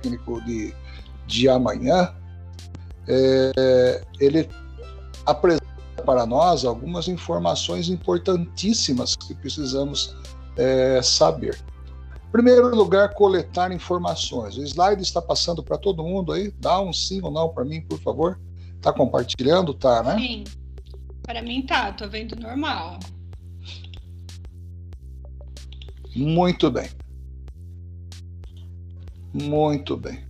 técnico de, de amanhã, é, ele apresenta para nós algumas informações importantíssimas que precisamos é, saber. Em primeiro lugar, coletar informações. O slide está passando para todo mundo aí? Dá um sim ou não para mim, por favor. Está compartilhando? Tá, né? Sim. Para mim tá, tô vendo normal. Muito bem. Muito bem.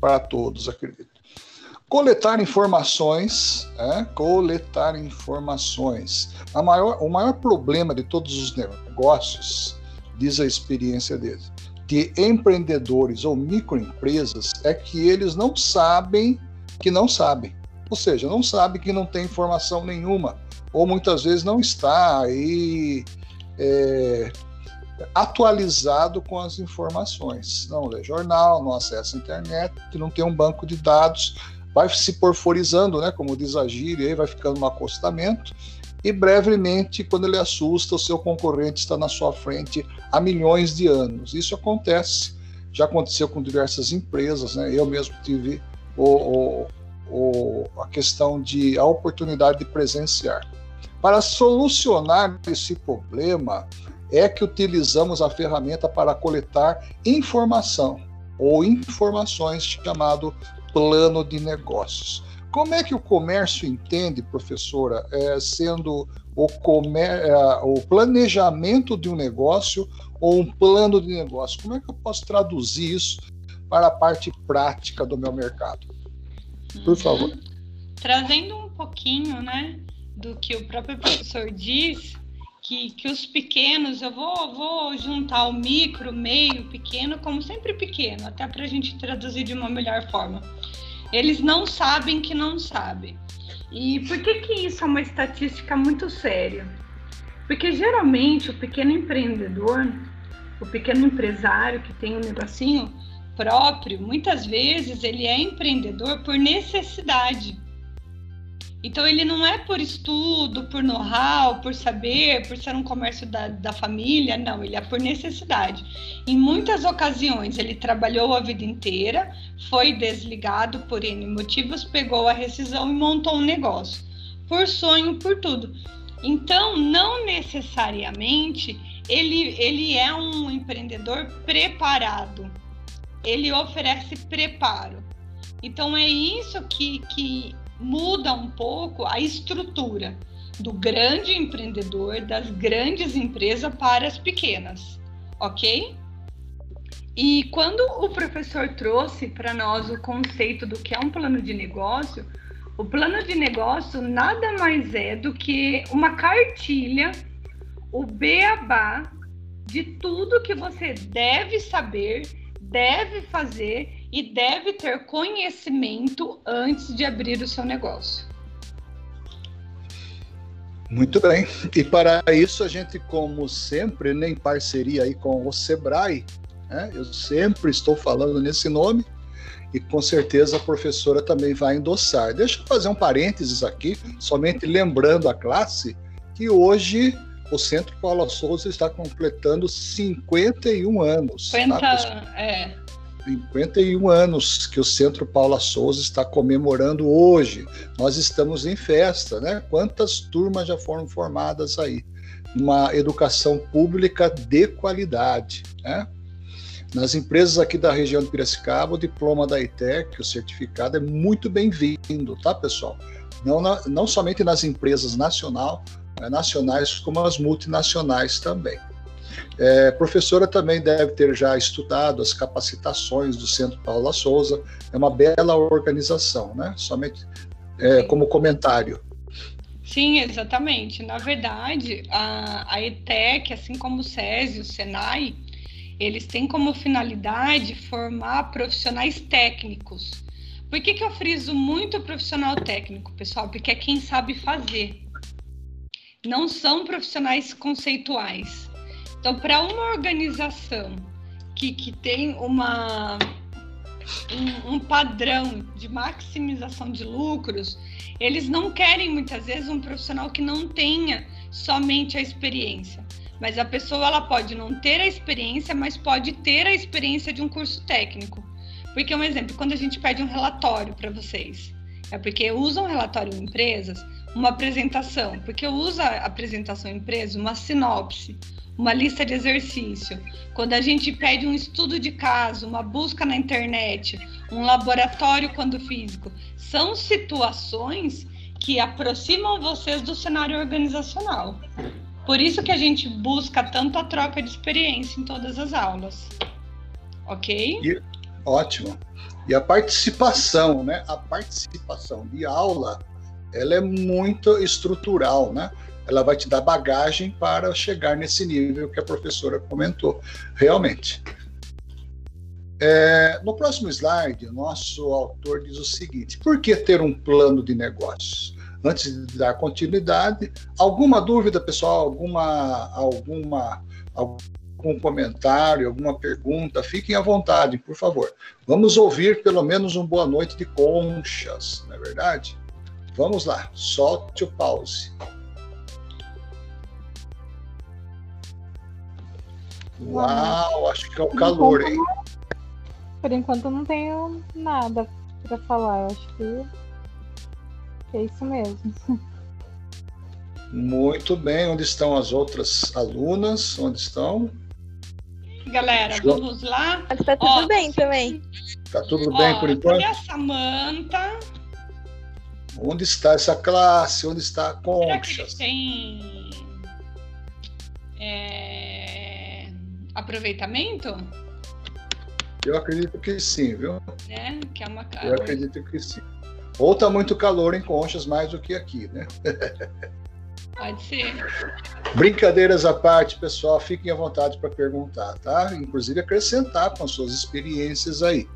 Para todos, acredito. Coletar informações, é, coletar informações. Maior, o maior problema de todos os negócios, diz a experiência deles, de empreendedores ou microempresas, é que eles não sabem que não sabem. Ou seja, não sabe que não tem informação nenhuma, ou muitas vezes não está aí é, atualizado com as informações. Não lê jornal, não acessa a internet, não tem um banco de dados, vai se porforizando, né, como diz a gíria, aí vai ficando no acostamento, e brevemente, quando ele assusta, o seu concorrente está na sua frente há milhões de anos. Isso acontece, já aconteceu com diversas empresas, né? eu mesmo tive o, o, o, a questão de a oportunidade de presenciar. Para solucionar esse problema, é que utilizamos a ferramenta para coletar informação ou informações chamado plano de negócios. Como é que o comércio entende, professora, é, sendo o, comer, é, o planejamento de um negócio ou um plano de negócio? Como é que eu posso traduzir isso para a parte prática do meu mercado? Por favor. Uhum. Trazendo um pouquinho, né, do que o próprio professor diz, que, que os pequenos, eu vou, vou juntar o micro, meio, pequeno, como sempre pequeno, até para a gente traduzir de uma melhor forma. Eles não sabem que não sabem. E por que, que isso é uma estatística muito séria? Porque geralmente o pequeno empreendedor, o pequeno empresário que tem um negocinho próprio, muitas vezes ele é empreendedor por necessidade. Então ele não é por estudo, por know-how, por saber, por ser um comércio da, da família, não, ele é por necessidade. Em muitas ocasiões ele trabalhou a vida inteira, foi desligado por N motivos, pegou a rescisão e montou um negócio. Por sonho, por tudo. Então, não necessariamente ele, ele é um empreendedor preparado. Ele oferece preparo. Então é isso que, que muda um pouco a estrutura do grande empreendedor, das grandes empresas para as pequenas, ok? E quando o professor trouxe para nós o conceito do que é um plano de negócio, o plano de negócio nada mais é do que uma cartilha, o beabá de tudo que você deve saber, deve fazer e deve ter conhecimento antes de abrir o seu negócio. Muito bem. E para isso a gente, como sempre, em parceria aí com o Sebrae, né? eu sempre estou falando nesse nome e com certeza a professora também vai endossar. Deixa eu fazer um parênteses aqui, somente lembrando a classe que hoje o Centro Paula Souza está completando 51 anos. 50, tá, é. 51 anos que o Centro Paula Souza está comemorando hoje. Nós estamos em festa, né? Quantas turmas já foram formadas aí? Uma educação pública de qualidade, né? Nas empresas aqui da região de Piracicaba, o diploma da ITEC, o certificado, é muito bem-vindo, tá, pessoal? Não, na, não somente nas empresas nacional, nacionais, como as multinacionais também. É, professora também deve ter já estudado as capacitações do Centro Paula Souza, é uma bela organização, né? Somente é, como comentário. Sim, exatamente. Na verdade, a, a ETEC, assim como o SESI, o SENAI, eles têm como finalidade formar profissionais técnicos. Por que, que eu friso muito profissional técnico, pessoal? Porque é quem sabe fazer. Não são profissionais conceituais. Então, para uma organização que, que tem uma, um, um, padrão de maximização de lucros, eles não querem muitas vezes um profissional que não tenha somente a experiência, Mas a pessoa ela pode não ter a experiência, mas pode ter a experiência de um curso técnico. Porque um exemplo, quando a gente pede um relatório para vocês, é porque usam relatório em empresas, uma apresentação, porque usa a apresentação em empresa, uma sinopse, uma lista de exercício. Quando a gente pede um estudo de caso, uma busca na internet, um laboratório quando físico, são situações que aproximam vocês do cenário organizacional. Por isso que a gente busca tanto a troca de experiência em todas as aulas. Ok? E, ótimo. E a participação, né? A participação de aula, ela é muito estrutural, né? Ela vai te dar bagagem para chegar nesse nível que a professora comentou. Realmente. É, no próximo slide, nosso autor diz o seguinte: por que ter um plano de negócios? Antes de dar continuidade, alguma dúvida, pessoal? Alguma, alguma, algum comentário, alguma pergunta? Fiquem à vontade, por favor. Vamos ouvir pelo menos um boa noite de conchas, não é verdade? Vamos lá, solte o pause. Uau, acho que é o calor, hein? Por enquanto não tenho nada para falar. Eu acho que é isso mesmo. Muito bem. Onde estão as outras alunas? Onde estão? Galera, vamos lá. Está tudo Ó, bem também. Está tudo Ó, bem por enquanto? Cadê a Samanta? Onde está essa classe? Onde está a Concha? tem é... aproveitamento? Eu acredito que sim, viu? É, que é uma Eu acredito que sim. Ou tá muito calor em Conchas mais do que aqui, né? Pode ser. Brincadeiras à parte, pessoal, fiquem à vontade para perguntar, tá? Inclusive acrescentar com as suas experiências aí.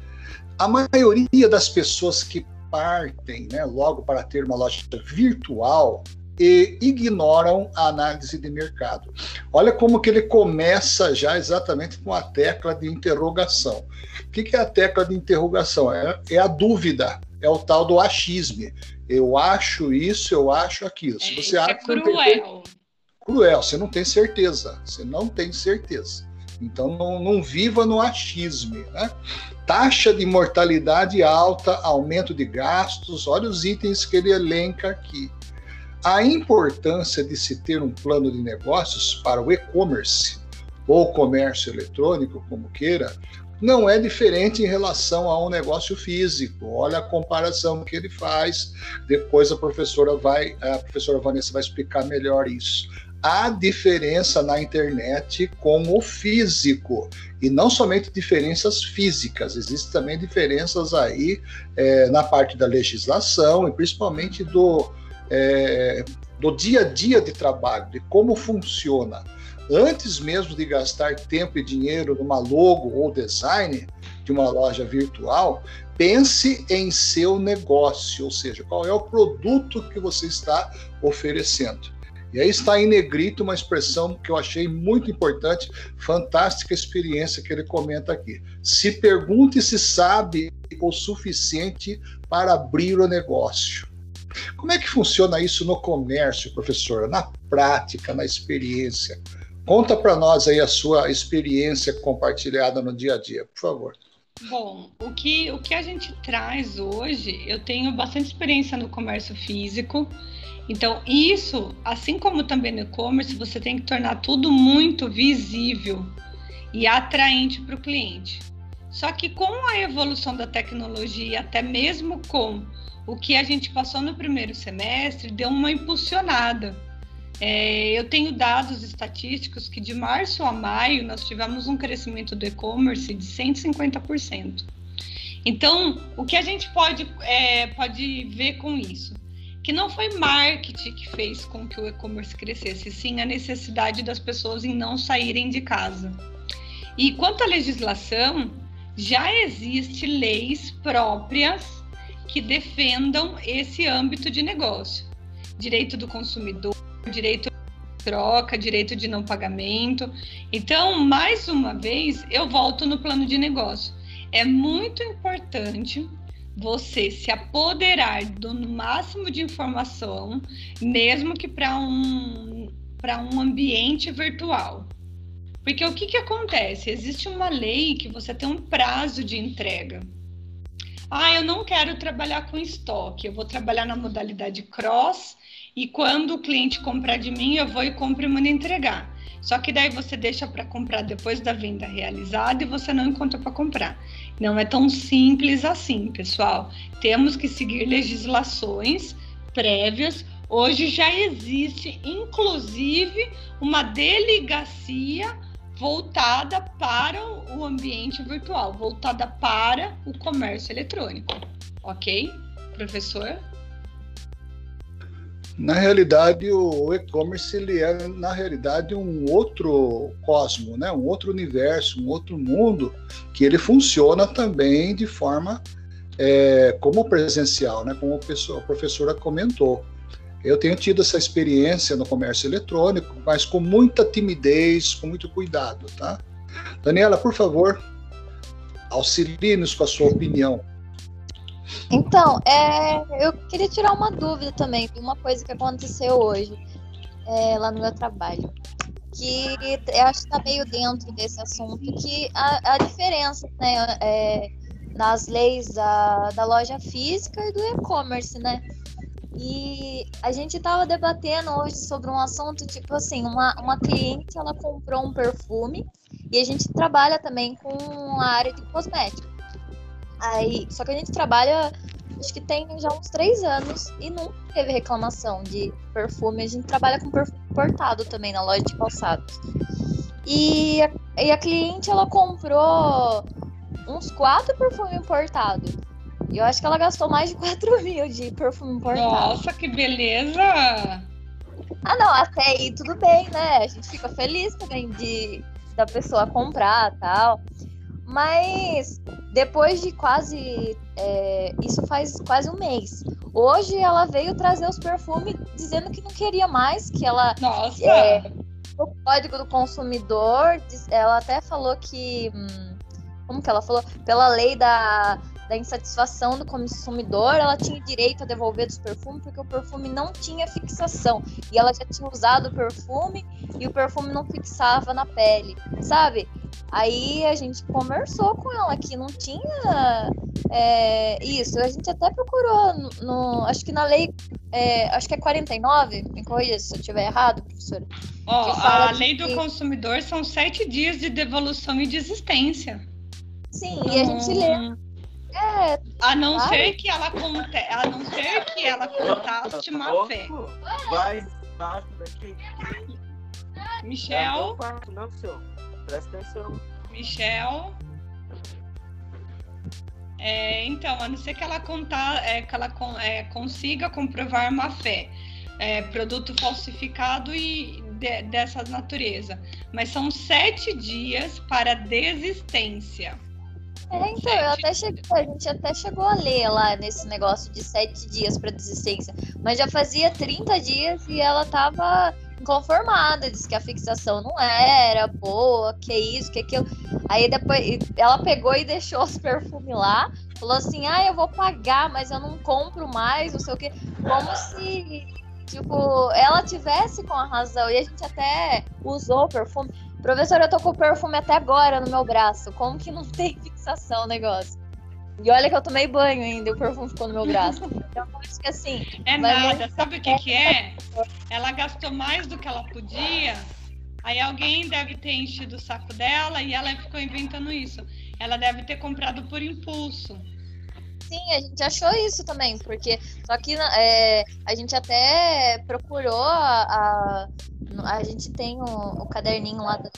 A maioria das pessoas que partem, né, logo para ter uma loja virtual, e ignoram a análise de mercado. Olha como que ele começa já exatamente com a tecla de interrogação. O que, é a tecla de interrogação? É, é, a dúvida, é o tal do achismo. Eu acho isso, eu acho aquilo. Se você é, acha é cruel. cruel, você não tem certeza. Você não tem certeza. Então não, não viva no achismo. Né? Taxa de mortalidade alta, aumento de gastos, olha os itens que ele elenca aqui. A importância de se ter um plano de negócios para o e-commerce ou comércio eletrônico, como queira, não é diferente em relação a um negócio físico. Olha a comparação que ele faz. Depois a professora vai, a professora Vanessa vai explicar melhor isso. Há diferença na internet com o físico e não somente diferenças físicas, existem também diferenças aí é, na parte da legislação e principalmente do é, do dia a dia de trabalho, de como funciona. Antes mesmo de gastar tempo e dinheiro numa logo ou design de uma loja virtual, pense em seu negócio, ou seja, qual é o produto que você está oferecendo. E aí está em negrito uma expressão que eu achei muito importante, fantástica experiência que ele comenta aqui. Se pergunte se sabe o suficiente para abrir o negócio. Como é que funciona isso no comércio, professora? Na prática, na experiência? Conta para nós aí a sua experiência compartilhada no dia a dia, por favor. Bom, o que, o que a gente traz hoje, eu tenho bastante experiência no comércio físico. Então, isso, assim como também no e-commerce, você tem que tornar tudo muito visível e atraente para o cliente. Só que com a evolução da tecnologia, até mesmo com o que a gente passou no primeiro semestre deu uma impulsionada. É, eu tenho dados estatísticos que de março a maio nós tivemos um crescimento do e-commerce de 150%. Então, o que a gente pode, é, pode ver com isso? Que não foi marketing que fez com que o e-commerce crescesse, sim a necessidade das pessoas em não saírem de casa. E quanto à legislação, já existem leis próprias que defendam esse âmbito de negócio. Direito do consumidor, direito de troca, direito de não pagamento. Então, mais uma vez, eu volto no plano de negócio. É muito importante você se apoderar do máximo de informação, mesmo que para um, um ambiente virtual. Porque o que, que acontece? Existe uma lei que você tem um prazo de entrega. Ah, eu não quero trabalhar com estoque, eu vou trabalhar na modalidade cross e quando o cliente comprar de mim, eu vou e compro e mando entregar. Só que daí você deixa para comprar depois da venda realizada e você não encontra para comprar. Não é tão simples assim, pessoal. Temos que seguir legislações prévias. Hoje já existe, inclusive, uma delegacia voltada para o ambiente virtual, voltada para o comércio eletrônico. Ok, professor? Na realidade, o e-commerce ele é na realidade um outro cosmo, né? Um outro universo, um outro mundo que ele funciona também de forma é, como presencial, né? Como a professora comentou. Eu tenho tido essa experiência no comércio eletrônico, mas com muita timidez, com muito cuidado, tá? Daniela, por favor, auxilie-nos com a sua opinião. Então, é, eu queria tirar uma dúvida também de uma coisa que aconteceu hoje é, lá no meu trabalho. Que eu acho que está meio dentro desse assunto, que a, a diferença né, é, nas leis da, da loja física e do e-commerce, né? E a gente estava debatendo hoje sobre um assunto, tipo assim, uma, uma cliente, ela comprou um perfume e a gente trabalha também com a área de cosméticos. Aí, só que a gente trabalha, acho que tem já uns três anos e nunca teve reclamação de perfume. A gente trabalha com perfume importado também na loja de calçados. E a, e a cliente, ela comprou uns quatro perfumes importados. E eu acho que ela gastou mais de 4 mil de perfume importado. Nossa, que beleza! Ah, não, até aí tudo bem, né? A gente fica feliz também de da pessoa comprar tal. Mas depois de quase. É, isso faz quase um mês. Hoje ela veio trazer os perfumes dizendo que não queria mais, que ela. Nossa! É, o código do consumidor, ela até falou que. Hum, como que ela falou? Pela lei da da insatisfação do consumidor, ela tinha direito a devolver dos perfumes porque o perfume não tinha fixação. E ela já tinha usado o perfume e o perfume não fixava na pele, sabe? Aí a gente conversou com ela que não tinha é, isso. A gente até procurou no, no acho que na lei, é, acho que é 49, me corrija se eu estiver errado, professora. Oh, a lei que... do consumidor são sete dias de devolução e desistência. Sim, e a gente lê é, a não ser que ela conte, a não ser que ela contasse má fé. Vai daqui. Michel. Não, senhor. Presta atenção. Michel. É, então, a não ser que ela contar, é, que ela é, consiga comprovar má fé, é, produto falsificado e de, dessa natureza. Mas são sete dias para desistência. É, então, eu até cheguei, a gente até chegou a ler lá nesse negócio de sete dias para desistência, mas já fazia 30 dias e ela tava inconformada, disse que a fixação não era boa, que isso, que aquilo. Aí depois ela pegou e deixou os perfumes lá, falou assim: ah, eu vou pagar, mas eu não compro mais, não sei o que. Como se, tipo, ela tivesse com a razão. E a gente até usou o perfume. Professor, eu tô com o perfume até agora no meu braço. Como que não tem fixação o negócio? E olha que eu tomei banho ainda e o perfume ficou no meu braço. Então, acho que assim. É nada. Sabe o que, que é? Ela gastou mais do que ela podia. Aí alguém deve ter enchido o saco dela e ela ficou inventando isso. Ela deve ter comprado por impulso. Sim, a gente achou isso também, porque só que é, a gente até procurou a, a, a gente tem o, o, caderninho lá da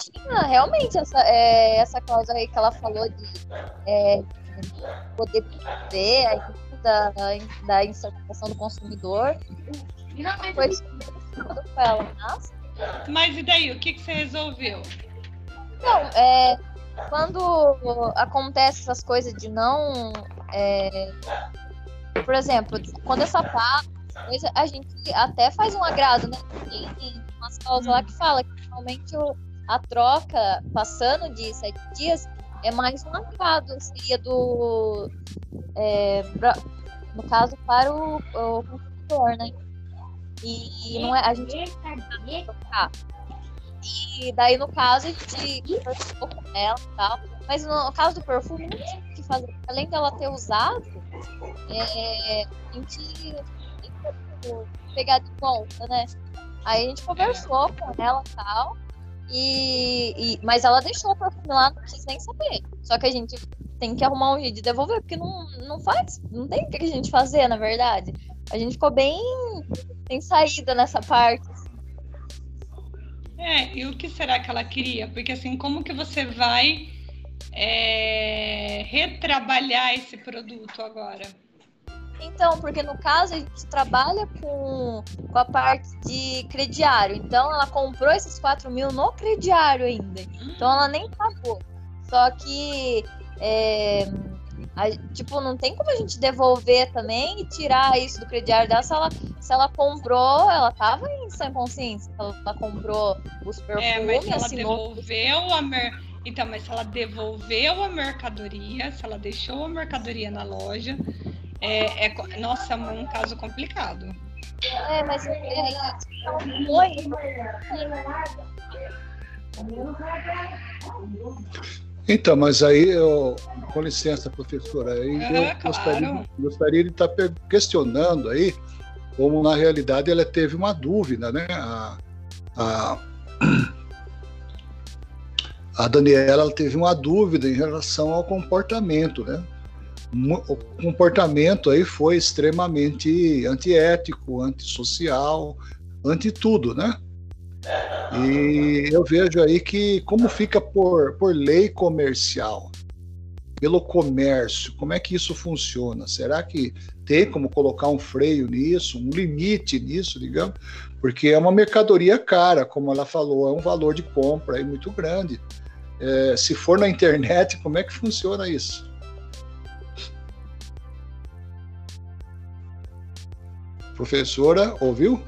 tinha realmente essa, é, essa cláusula aí que ela falou de é, poder ver a da, da insatisfação do consumidor. Foi ela, mas... mas e daí, o que, que você resolveu? Não, é, quando acontece essas coisas de não. É, por exemplo, quando essa sapato, a gente até faz um agrado, né? Tem umas causas lá que fala que realmente a troca passando de sete dias é mais um agrado, seria do. É, pra, no caso, para o, o consumidor, né? E, e não é, a gente trocar. E daí, no caso, a gente conversou com ela e tal. Mas no caso do perfume, não tinha o que fazer. Além dela ter usado, é, a gente pegar de volta, né? Aí a gente conversou com ela e tal. E, e, mas ela deixou o perfume lá, não quis nem saber. Só que a gente tem que arrumar um jeito de devolver, porque não, não faz, não tem o que a gente fazer, na verdade. A gente ficou bem sem saída nessa parte. É, e o que será que ela queria? Porque assim, como que você vai é, retrabalhar esse produto agora? Então, porque no caso a gente trabalha com, com a parte de crediário. Então, ela comprou esses 4 mil no crediário ainda. Então, ela nem pagou. Só que, é, a, tipo, não tem como a gente devolver também e tirar isso do crediário dela se ela, se ela comprou, ela tava em sem consciência. Ela comprou os perfumes, É, mas se ela assinou. devolveu a mer... Então, mas se ela devolveu a mercadoria, se ela deixou a mercadoria na loja, é, é nossa, é um caso complicado. É, mas é, é, ela foi. Então, mas aí, eu, com licença, professora, aí Aham, eu gostaria, claro. gostaria de estar per- questionando aí, como na realidade ela teve uma dúvida, né? A, a, a Daniela ela teve uma dúvida em relação ao comportamento, né? O comportamento aí foi extremamente antiético, antissocial, anti tudo, né? E eu vejo aí que como fica por, por lei comercial, pelo comércio, como é que isso funciona? Será que tem como colocar um freio nisso, um limite nisso, digamos? Porque é uma mercadoria cara, como ela falou, é um valor de compra aí muito grande. É, se for na internet, como é que funciona isso? Professora, ouviu?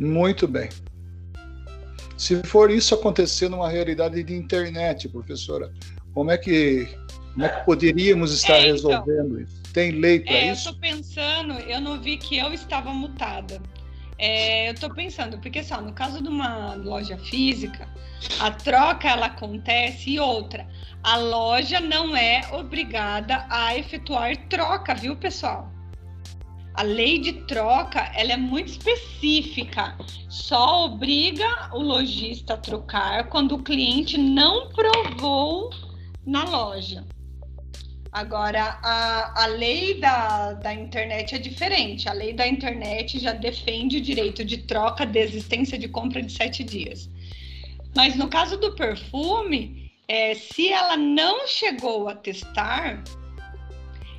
Muito bem. Se for isso acontecer numa realidade de internet, professora, como é que, como é que poderíamos estar É, então. resolvendo isso? Tem lei para É, eu isso? tô pensando, eu não vi que eu estava mutada. É, eu tô pensando, porque só no caso de uma loja física, a troca ela acontece e outra, a loja não é obrigada a efetuar troca, viu, pessoal? A lei de troca, ela é muito específica. Só obriga o lojista a trocar quando o cliente não provou na loja. Agora, a, a lei da, da internet é diferente. A lei da internet já defende o direito de troca, desistência de compra de sete dias. Mas no caso do perfume, é, se ela não chegou a testar,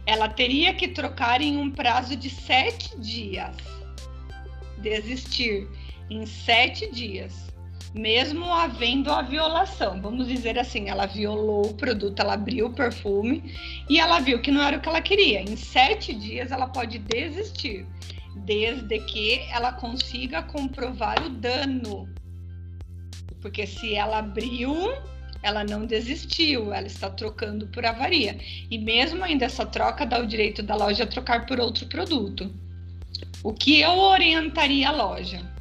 ela teria que trocar em um prazo de sete dias. Desistir em sete dias mesmo havendo a violação. Vamos dizer assim, ela violou o produto, ela abriu o perfume e ela viu que não era o que ela queria. Em sete dias ela pode desistir, desde que ela consiga comprovar o dano. Porque se ela abriu, ela não desistiu, ela está trocando por avaria. E mesmo ainda essa troca dá o direito da loja a trocar por outro produto. O que eu orientaria a loja?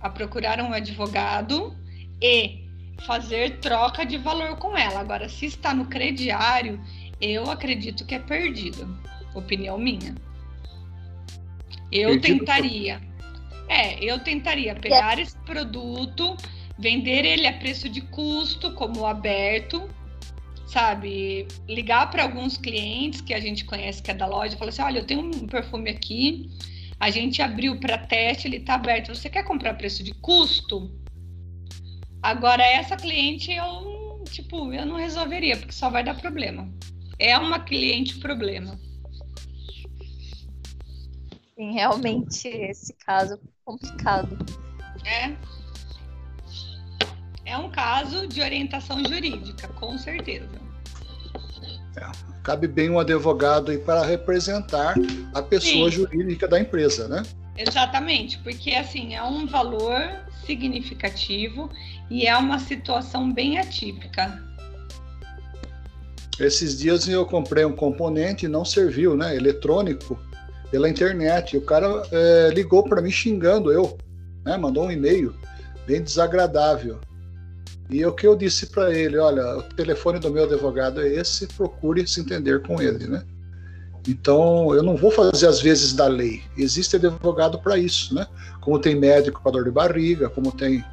a procurar um advogado e fazer troca de valor com ela. Agora, se está no crediário, eu acredito que é perdido. Opinião minha. Eu tentaria. É, eu tentaria pegar esse produto, vender ele a preço de custo, como aberto, sabe? Ligar para alguns clientes que a gente conhece que é da loja, falar assim: olha, eu tenho um perfume aqui, a gente abriu para teste, ele está aberto. Você quer comprar a preço de custo? Agora, essa cliente eu, tipo, eu não resolveria, porque só vai dar problema. É uma cliente problema. Sim, realmente esse caso é complicado. É. É um caso de orientação jurídica, com certeza. É, cabe bem um advogado aí para representar a pessoa Sim. jurídica da empresa, né? Exatamente, porque assim é um valor significativo e é uma situação bem atípica. Esses dias eu comprei um componente e não serviu, né? Eletrônico, pela internet. E o cara é, ligou para mim xingando eu, né? Mandou um e-mail bem desagradável. E o que eu disse para ele, olha, o telefone do meu advogado é esse, procure se entender com ele, né? Então, eu não vou fazer as vezes da lei. Existe advogado para isso, né? Como tem médico para dor de barriga, como tem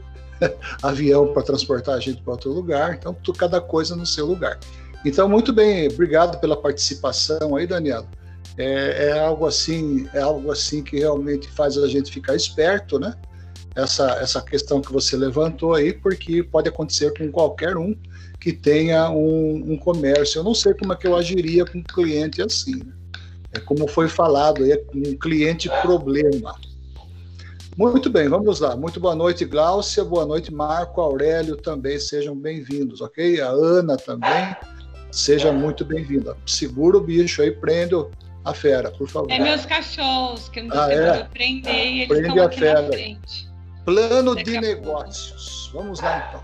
avião para transportar a gente para outro lugar. Então, cada coisa no seu lugar. Então, muito bem, obrigado pela participação aí, Daniela. É, é, algo assim, é algo assim que realmente faz a gente ficar esperto, né? Essa, essa questão que você levantou aí, porque pode acontecer com qualquer um que tenha um, um comércio. Eu não sei como é que eu agiria com um cliente assim. Né? É como foi falado, é um cliente problema. Muito bem, vamos lá. Muito boa noite, Gláucia. Boa noite, Marco Aurélio também. Sejam bem-vindos, ok? A Ana também. Seja muito bem-vinda. Segura o bicho aí, prende a fera, por favor. É meus cachorros, que eu não Ah, sei é? prender e eles Prende estão a aqui fera. na frente. Plano de negócios. Vamos lá então.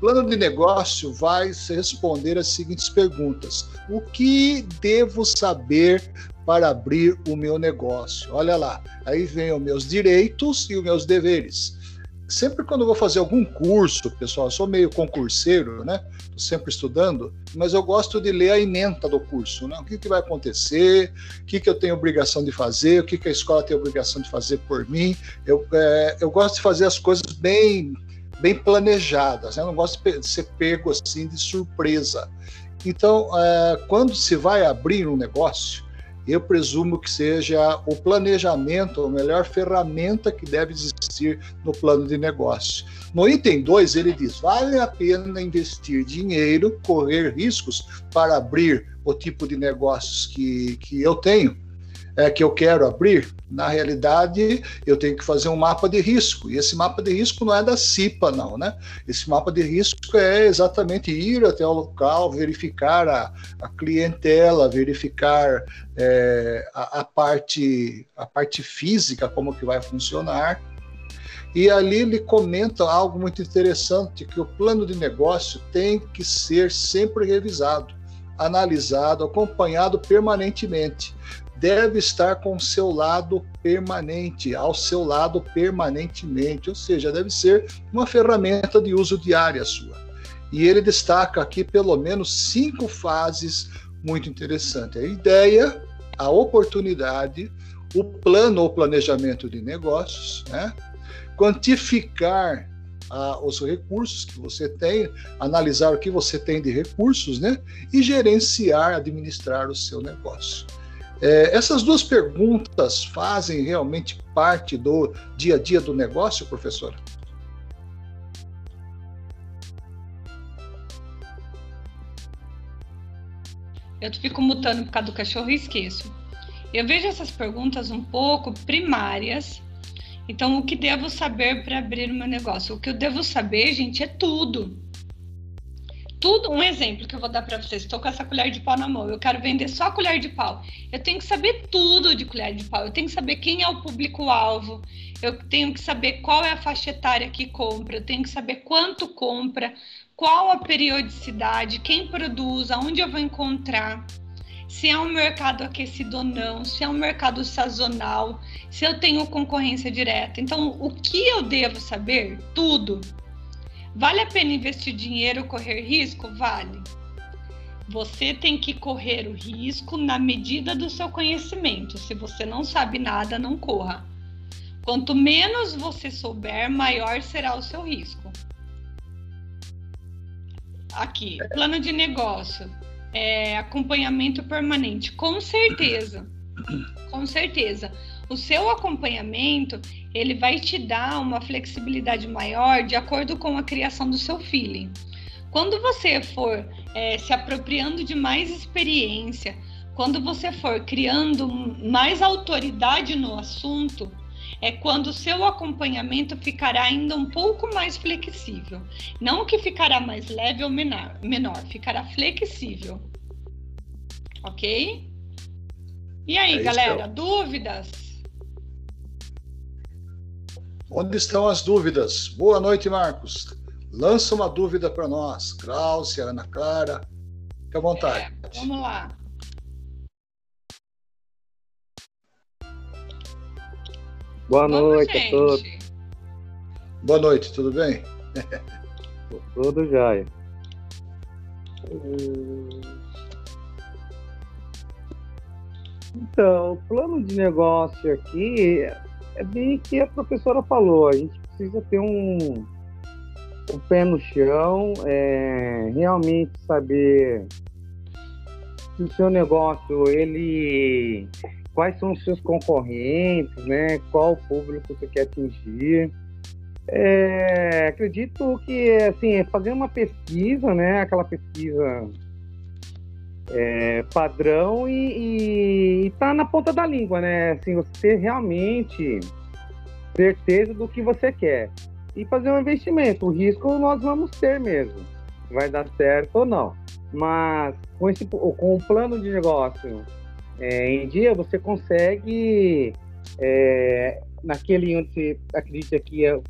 Plano de negócio vai responder as seguintes perguntas: O que devo saber para abrir o meu negócio? Olha lá, aí vem os meus direitos e os meus deveres. Sempre quando eu vou fazer algum curso, pessoal, eu sou meio concurseiro, né? Estou sempre estudando, mas eu gosto de ler a ementa do curso, né? O que, que vai acontecer, o que, que eu tenho obrigação de fazer, o que, que a escola tem obrigação de fazer por mim. Eu, é, eu gosto de fazer as coisas bem bem planejadas. né? Eu não gosto de ser pego assim de surpresa. Então, é, quando se vai abrir um negócio, eu presumo que seja o planejamento a melhor ferramenta que deve existir no plano de negócio. No item 2, ele diz: vale a pena investir dinheiro, correr riscos para abrir o tipo de negócios que, que eu tenho, é, que eu quero abrir. Na realidade, eu tenho que fazer um mapa de risco. E esse mapa de risco não é da CIPA, não, né? Esse mapa de risco é exatamente ir até o local, verificar a, a clientela, verificar é, a, a parte, a parte física, como que vai funcionar. E ali ele comenta algo muito interessante, que o plano de negócio tem que ser sempre revisado, analisado, acompanhado permanentemente deve estar com o seu lado permanente, ao seu lado permanentemente, ou seja, deve ser uma ferramenta de uso diária sua. E ele destaca aqui pelo menos cinco fases muito interessantes: a ideia, a oportunidade, o plano ou planejamento de negócios, né? quantificar ah, os recursos que você tem, analisar o que você tem de recursos, né? E gerenciar, administrar o seu negócio. É, essas duas perguntas fazem realmente parte do dia a dia do negócio, professora? Eu fico mutando por causa do cachorro e esqueço. Eu vejo essas perguntas um pouco primárias. Então, o que devo saber para abrir o meu negócio? O que eu devo saber, gente, é tudo. Tudo. Um exemplo que eu vou dar para vocês. Estou com essa colher de pau na mão. Eu quero vender só colher de pau. Eu tenho que saber tudo de colher de pau. Eu tenho que saber quem é o público-alvo. Eu tenho que saber qual é a faixa etária que compra. Eu tenho que saber quanto compra qual a periodicidade, quem produz, aonde eu vou encontrar, se é um mercado aquecido ou não, se é um mercado sazonal, se eu tenho concorrência direta. Então, o que eu devo saber? Tudo. Vale a pena investir dinheiro, correr risco? Vale. Você tem que correr o risco na medida do seu conhecimento. Se você não sabe nada, não corra. Quanto menos você souber, maior será o seu risco. Aqui, plano de negócio, é, acompanhamento permanente, com certeza, com certeza. O seu acompanhamento, ele vai te dar uma flexibilidade maior de acordo com a criação do seu feeling. Quando você for é, se apropriando de mais experiência, quando você for criando mais autoridade no assunto, é quando o seu acompanhamento ficará ainda um pouco mais flexível. Não que ficará mais leve ou menor, menor ficará flexível. Ok? E aí, É galera, dúvidas? Onde estão as dúvidas? Boa noite, Marcos. Lança uma dúvida para nós. Cláudia, Ana Clara. Fique à vontade. Vamos lá. Boa Vamos, noite a gente. todos. Boa noite, tudo bem? Tudo jóia. Então, o plano de negócio aqui é bem que a professora falou. A gente precisa ter um, um pé no chão, é, realmente saber se o seu negócio, ele quais são os seus concorrentes, né? Qual público você quer atingir. É, acredito que assim, é fazer uma pesquisa, né? Aquela pesquisa é, padrão e, e, e tá na ponta da língua, né? Assim, você ter realmente certeza do que você quer e fazer um investimento. O risco nós vamos ter mesmo, vai dar certo ou não. Mas com esse com o plano de negócio é, em dia você consegue é, naquele onde você acredita que é,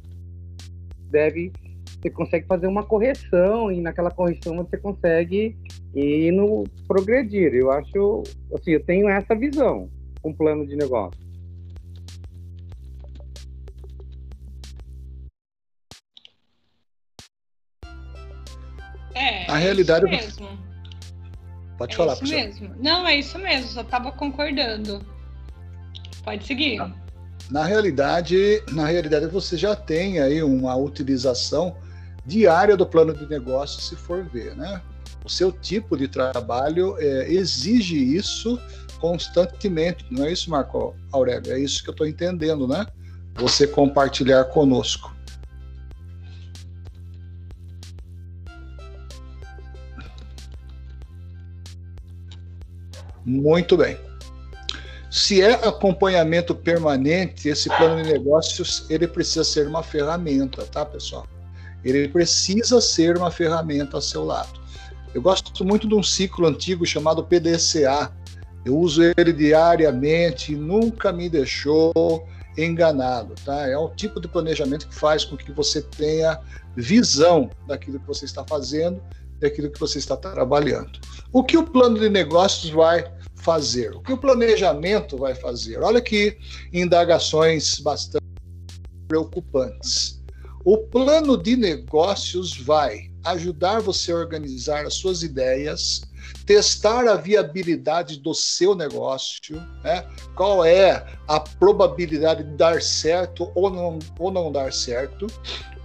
deve você consegue fazer uma correção e naquela correção você consegue ir no progredir. Eu acho, assim, eu tenho essa visão com um plano de negócio. É, Na realidade, é isso mesmo. Pode É falar, isso mesmo. Não, é isso mesmo, só tava concordando. Pode seguir. Na realidade, na realidade você já tem aí uma utilização diária do plano de negócio, se for ver, né? O seu tipo de trabalho é, exige isso constantemente, não é isso, Marco Aurélio? É isso que eu estou entendendo, né? Você compartilhar conosco. Muito bem. Se é acompanhamento permanente, esse plano de negócios ele precisa ser uma ferramenta, tá, pessoal? Ele precisa ser uma ferramenta ao seu lado. Eu gosto muito de um ciclo antigo chamado PDCA. Eu uso ele diariamente, nunca me deixou enganado, tá? É um tipo de planejamento que faz com que você tenha visão daquilo que você está fazendo, daquilo que você está trabalhando. O que o plano de negócios vai fazer? O que o planejamento vai fazer? Olha que indagações bastante preocupantes. O plano de negócios vai ajudar você a organizar as suas ideias, testar a viabilidade do seu negócio, né? qual é a probabilidade de dar certo ou não, ou não dar certo,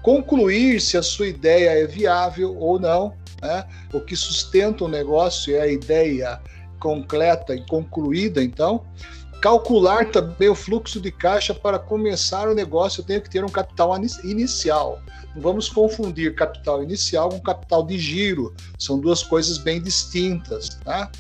concluir se a sua ideia é viável ou não. Né? O que sustenta o negócio é a ideia completa e concluída, então. Calcular também o fluxo de caixa para começar o negócio, eu tenho que ter um capital inicial. Não vamos confundir capital inicial com capital de giro, são duas coisas bem distintas. Tá?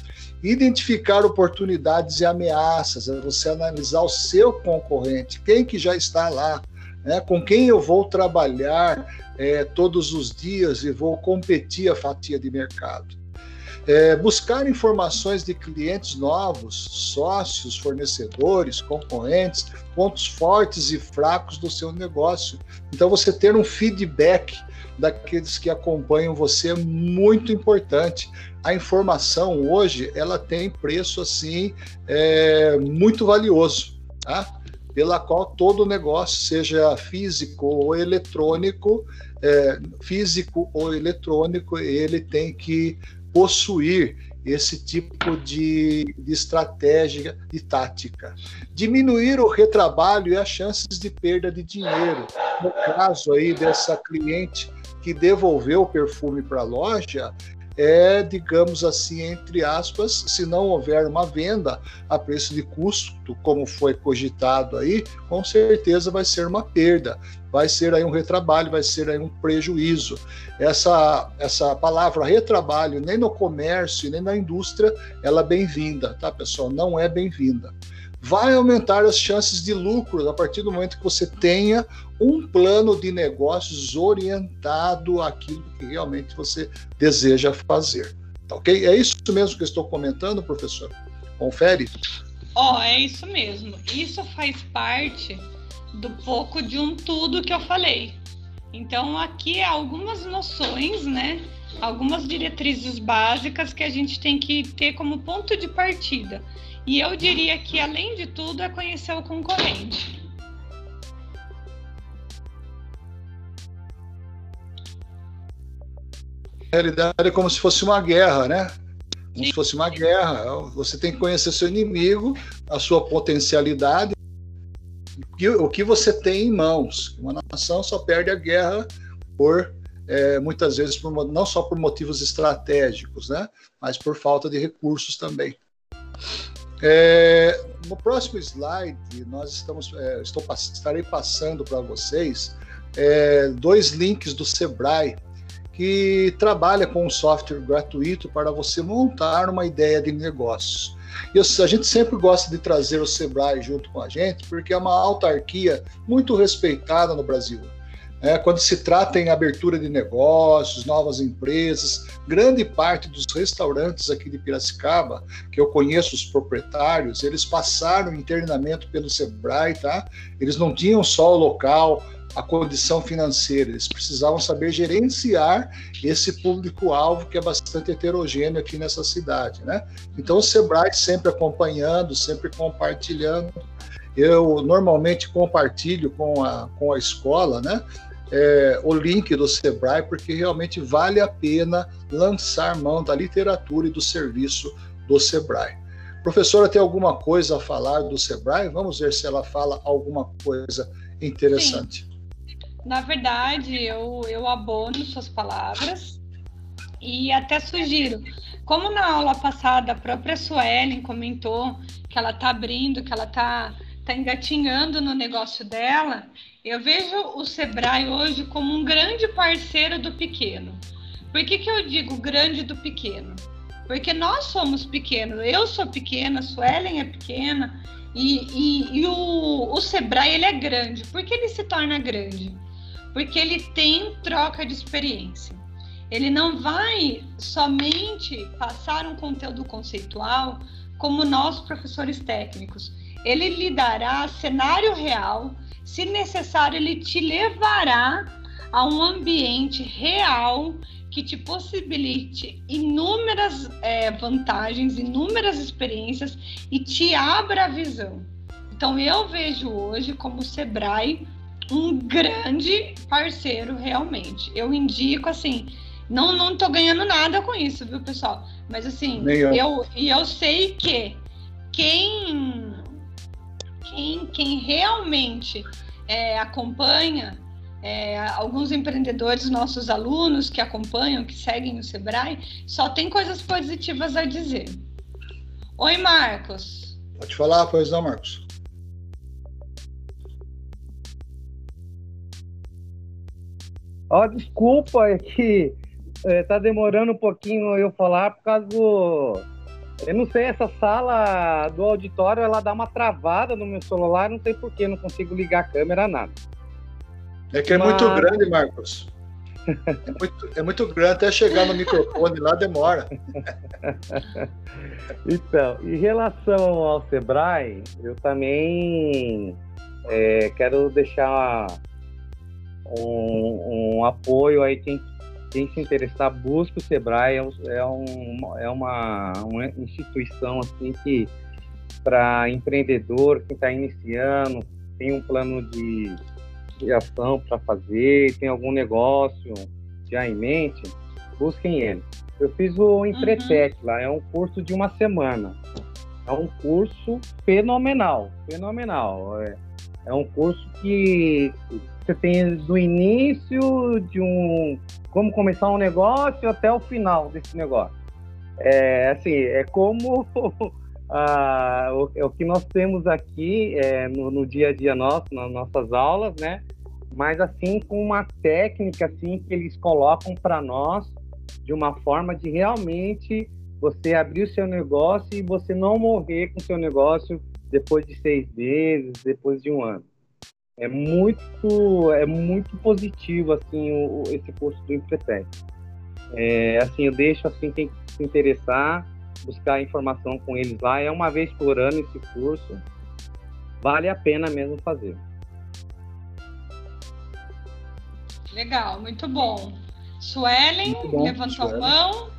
Identificar oportunidades e ameaças, é você analisar o seu concorrente, quem que já está lá, né? com quem eu vou trabalhar é, todos os dias e vou competir a fatia de mercado. É, buscar informações de clientes novos, sócios, fornecedores, concorrentes, pontos fortes e fracos do seu negócio. Então, você ter um feedback daqueles que acompanham você é muito importante. A informação hoje ela tem preço assim é, muito valioso, tá? pela qual todo negócio, seja físico ou eletrônico, é, físico ou eletrônico, ele tem que possuir esse tipo de, de, estratégia e tática. Diminuir o retrabalho e as chances de perda de dinheiro. No caso aí dessa cliente que devolveu o perfume para a loja, é, digamos assim, entre aspas, se não houver uma venda a preço de custo, como foi cogitado aí, com certeza vai ser uma perda, vai ser aí um retrabalho, vai ser aí um prejuízo. Essa, essa palavra retrabalho, nem no comércio, nem na indústria, ela é bem-vinda, tá, pessoal? Não é bem-vinda vai aumentar as chances de lucro a partir do momento que você tenha um plano de negócios orientado àquilo que realmente você deseja fazer. Tá ok? É isso mesmo que eu estou comentando, professor? Confere. Ó, oh, é isso mesmo. Isso faz parte do pouco de um tudo que eu falei. Então, aqui é algumas noções, né? Algumas diretrizes básicas que a gente tem que ter como ponto de partida. E eu diria que, além de tudo, é conhecer o concorrente. Na realidade, é como se fosse uma guerra, né? Como Sim. se fosse uma guerra. Você tem que conhecer seu inimigo, a sua potencialidade, o que você tem em mãos. Uma nação só perde a guerra por é, muitas vezes por, não só por motivos estratégicos, né, mas por falta de recursos também. É, no próximo slide, nós estamos, é, estou, estarei passando para vocês é, dois links do Sebrae que trabalha com um software gratuito para você montar uma ideia de negócios. A gente sempre gosta de trazer o Sebrae junto com a gente, porque é uma autarquia muito respeitada no Brasil. É, quando se trata em abertura de negócios, novas empresas, grande parte dos restaurantes aqui de Piracicaba, que eu conheço os proprietários, eles passaram internamento pelo Sebrae, tá? Eles não tinham só o local, a condição financeira, eles precisavam saber gerenciar esse público-alvo que é bastante heterogêneo aqui nessa cidade, né? Então o Sebrae sempre acompanhando, sempre compartilhando. Eu normalmente compartilho com a, com a escola, né? é, o link do Sebrae, porque realmente vale a pena lançar mão da literatura e do serviço do Sebrae. Professora, tem alguma coisa a falar do Sebrae? Vamos ver se ela fala alguma coisa interessante. Sim. Na verdade, eu, eu abono suas palavras e até sugiro. Como na aula passada a própria Suelen comentou que ela está abrindo, que ela está tá engatinhando no negócio dela, eu vejo o Sebrae hoje como um grande parceiro do pequeno. Por que, que eu digo grande do pequeno? Porque nós somos pequenos, eu sou pequena, Suelen é pequena, e, e, e o, o Sebrae ele é grande. Por que ele se torna grande? Porque ele tem troca de experiência. Ele não vai somente passar um conteúdo conceitual como nós, professores técnicos. Ele lhe dará cenário real, se necessário, ele te levará a um ambiente real que te possibilite inúmeras é, vantagens, inúmeras experiências e te abra a visão. Então, eu vejo hoje como o Sebrae um grande parceiro, realmente. Eu indico, assim, não, não tô ganhando nada com isso, viu, pessoal? Mas, assim, eu, e eu sei que quem quem, quem realmente é, acompanha, é, alguns empreendedores, nossos alunos que acompanham, que seguem o Sebrae, só tem coisas positivas a dizer. Oi, Marcos. Pode falar, pois não, Marcos. Ó, oh, desculpa, é que é, tá demorando um pouquinho eu falar por causa do eu não sei, essa sala do auditório, ela dá uma travada no meu celular, não sei porquê, não consigo ligar a câmera, nada. É que é Mas... muito grande, Marcos. É muito, é muito grande, até chegar no microfone lá demora. então, em relação ao Sebrae, eu também é, quero deixar um, um apoio aí quem quem se interessar, busque o Sebrae, é, é, um, é uma, uma instituição assim que para empreendedor, quem está iniciando, tem um plano de, de ação para fazer, tem algum negócio já em mente, busquem ele. Eu fiz o Empretec uhum. lá, é um curso de uma semana. É um curso fenomenal, fenomenal. É, é um curso que você tem do início de um como começar um negócio até o final desse negócio. É assim, é como o, é o, que nós temos aqui é, no, no, dia a dia nosso, nas nossas aulas, né? Mas assim com uma técnica assim que eles colocam para nós de uma forma de realmente você abrir o seu negócio e você não morrer com o seu negócio depois de seis meses, depois de um ano é muito é muito positivo assim o, esse curso do Empretec. É, assim, eu deixo assim, tem que se interessar, buscar informação com eles lá. É uma vez por ano esse curso. Vale a pena mesmo fazer. Legal, muito bom. Suelen, Muito bom, levantou a Suelen. mão.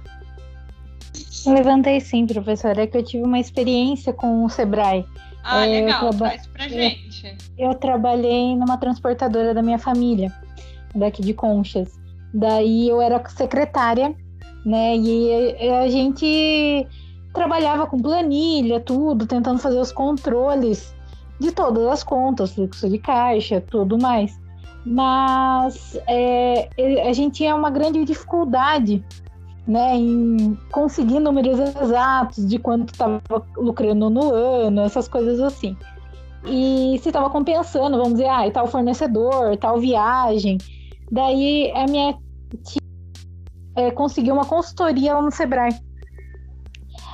Levantei sim, professora. É que eu tive uma experiência com o Sebrae. Ah, É, eu legal, traba- traz pra gente. Eu trabalhei numa transportadora da minha família, daqui de Conchas. Daí eu era secretária, né? E a gente trabalhava com planilha, tudo, tentando fazer os controles de todas as contas, fluxo de caixa, tudo mais. Mas é, a gente tinha uma grande dificuldade né, em conseguir números exatos de quanto estava lucrando no ano, essas coisas assim. E se estava compensando, vamos dizer, ah, tal fornecedor, tal viagem. Daí a minha tia é, conseguiu uma consultoria lá no Sebrae.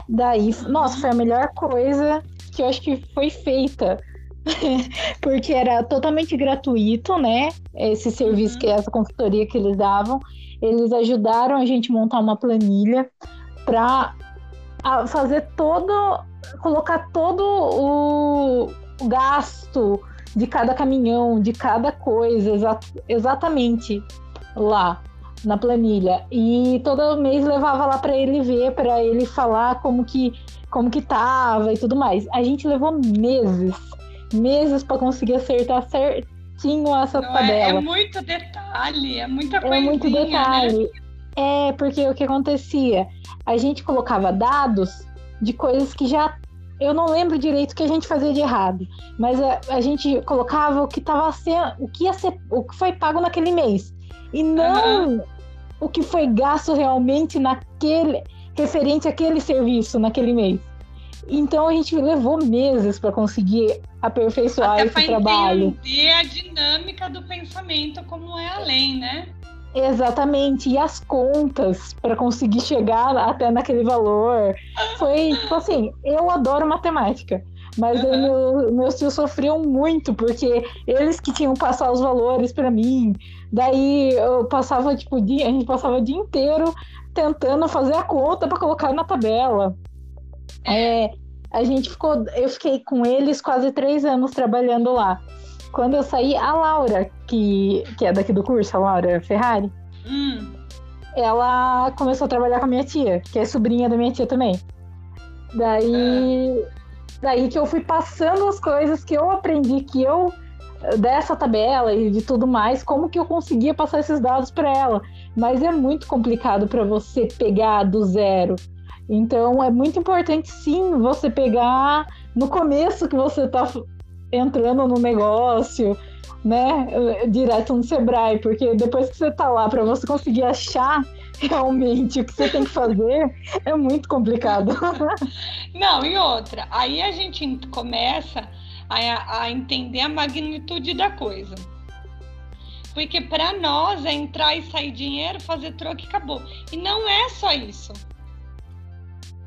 Daí, nossa, foi a melhor coisa que eu acho que foi feita. Porque era totalmente gratuito, né? Esse serviço, Uhum. que essa consultoria que eles davam. Eles ajudaram a gente montar uma planilha para fazer todo, colocar todo o, gasto de cada caminhão, de cada coisa, exa- exatamente lá na planilha. E todo mês levava lá para ele ver, para ele falar como que como que tava e tudo mais. A gente levou meses, meses para conseguir acertar certinho essa Não é, tabela. é muito detalhe, é muita É coisinha, muito né? detalhe. É, porque o que acontecia? A gente colocava dados de coisas que já. Eu não lembro direito o que a gente fazia de errado, mas a, a gente colocava o que estava sendo. O que ia ser. O que foi pago naquele mês. E não o que foi gasto realmente naquele. referente àquele serviço naquele mês. Então a gente levou meses para conseguir aperfeiçoar Até esse trabalho. entender a dinâmica do pensamento, como é além, né? Exatamente, e as contas para conseguir chegar até naquele valor. Foi, tipo assim, eu adoro matemática, mas Uhum. meu, meus tios sofriam muito, porque eles que tinham que passar os valores para mim. Daí eu passava, tipo, dia, a gente passava o dia inteiro tentando fazer a conta para colocar na tabela. É, a gente ficou, eu fiquei com eles quase três anos trabalhando lá. Quando eu saí, a Laura, que, que é daqui do curso, a Laura Ferrari, Hum, ela começou a trabalhar com a minha tia, que é sobrinha da minha tia também. Daí, daí que eu fui passando as coisas que eu aprendi, que eu dessa tabela e de tudo mais, como que eu conseguia passar esses dados para ela. Mas é muito complicado para você pegar do zero. Então é muito importante sim você pegar no começo que você está entrando no negócio, né, direto no Sebrae, porque depois que você tá lá para você conseguir achar realmente o que você tem que fazer, é muito complicado. Não, e outra, aí a gente ent- começa a, a entender a magnitude da coisa. Porque para nós é entrar e sair dinheiro, fazer troco e acabou. E não é só isso.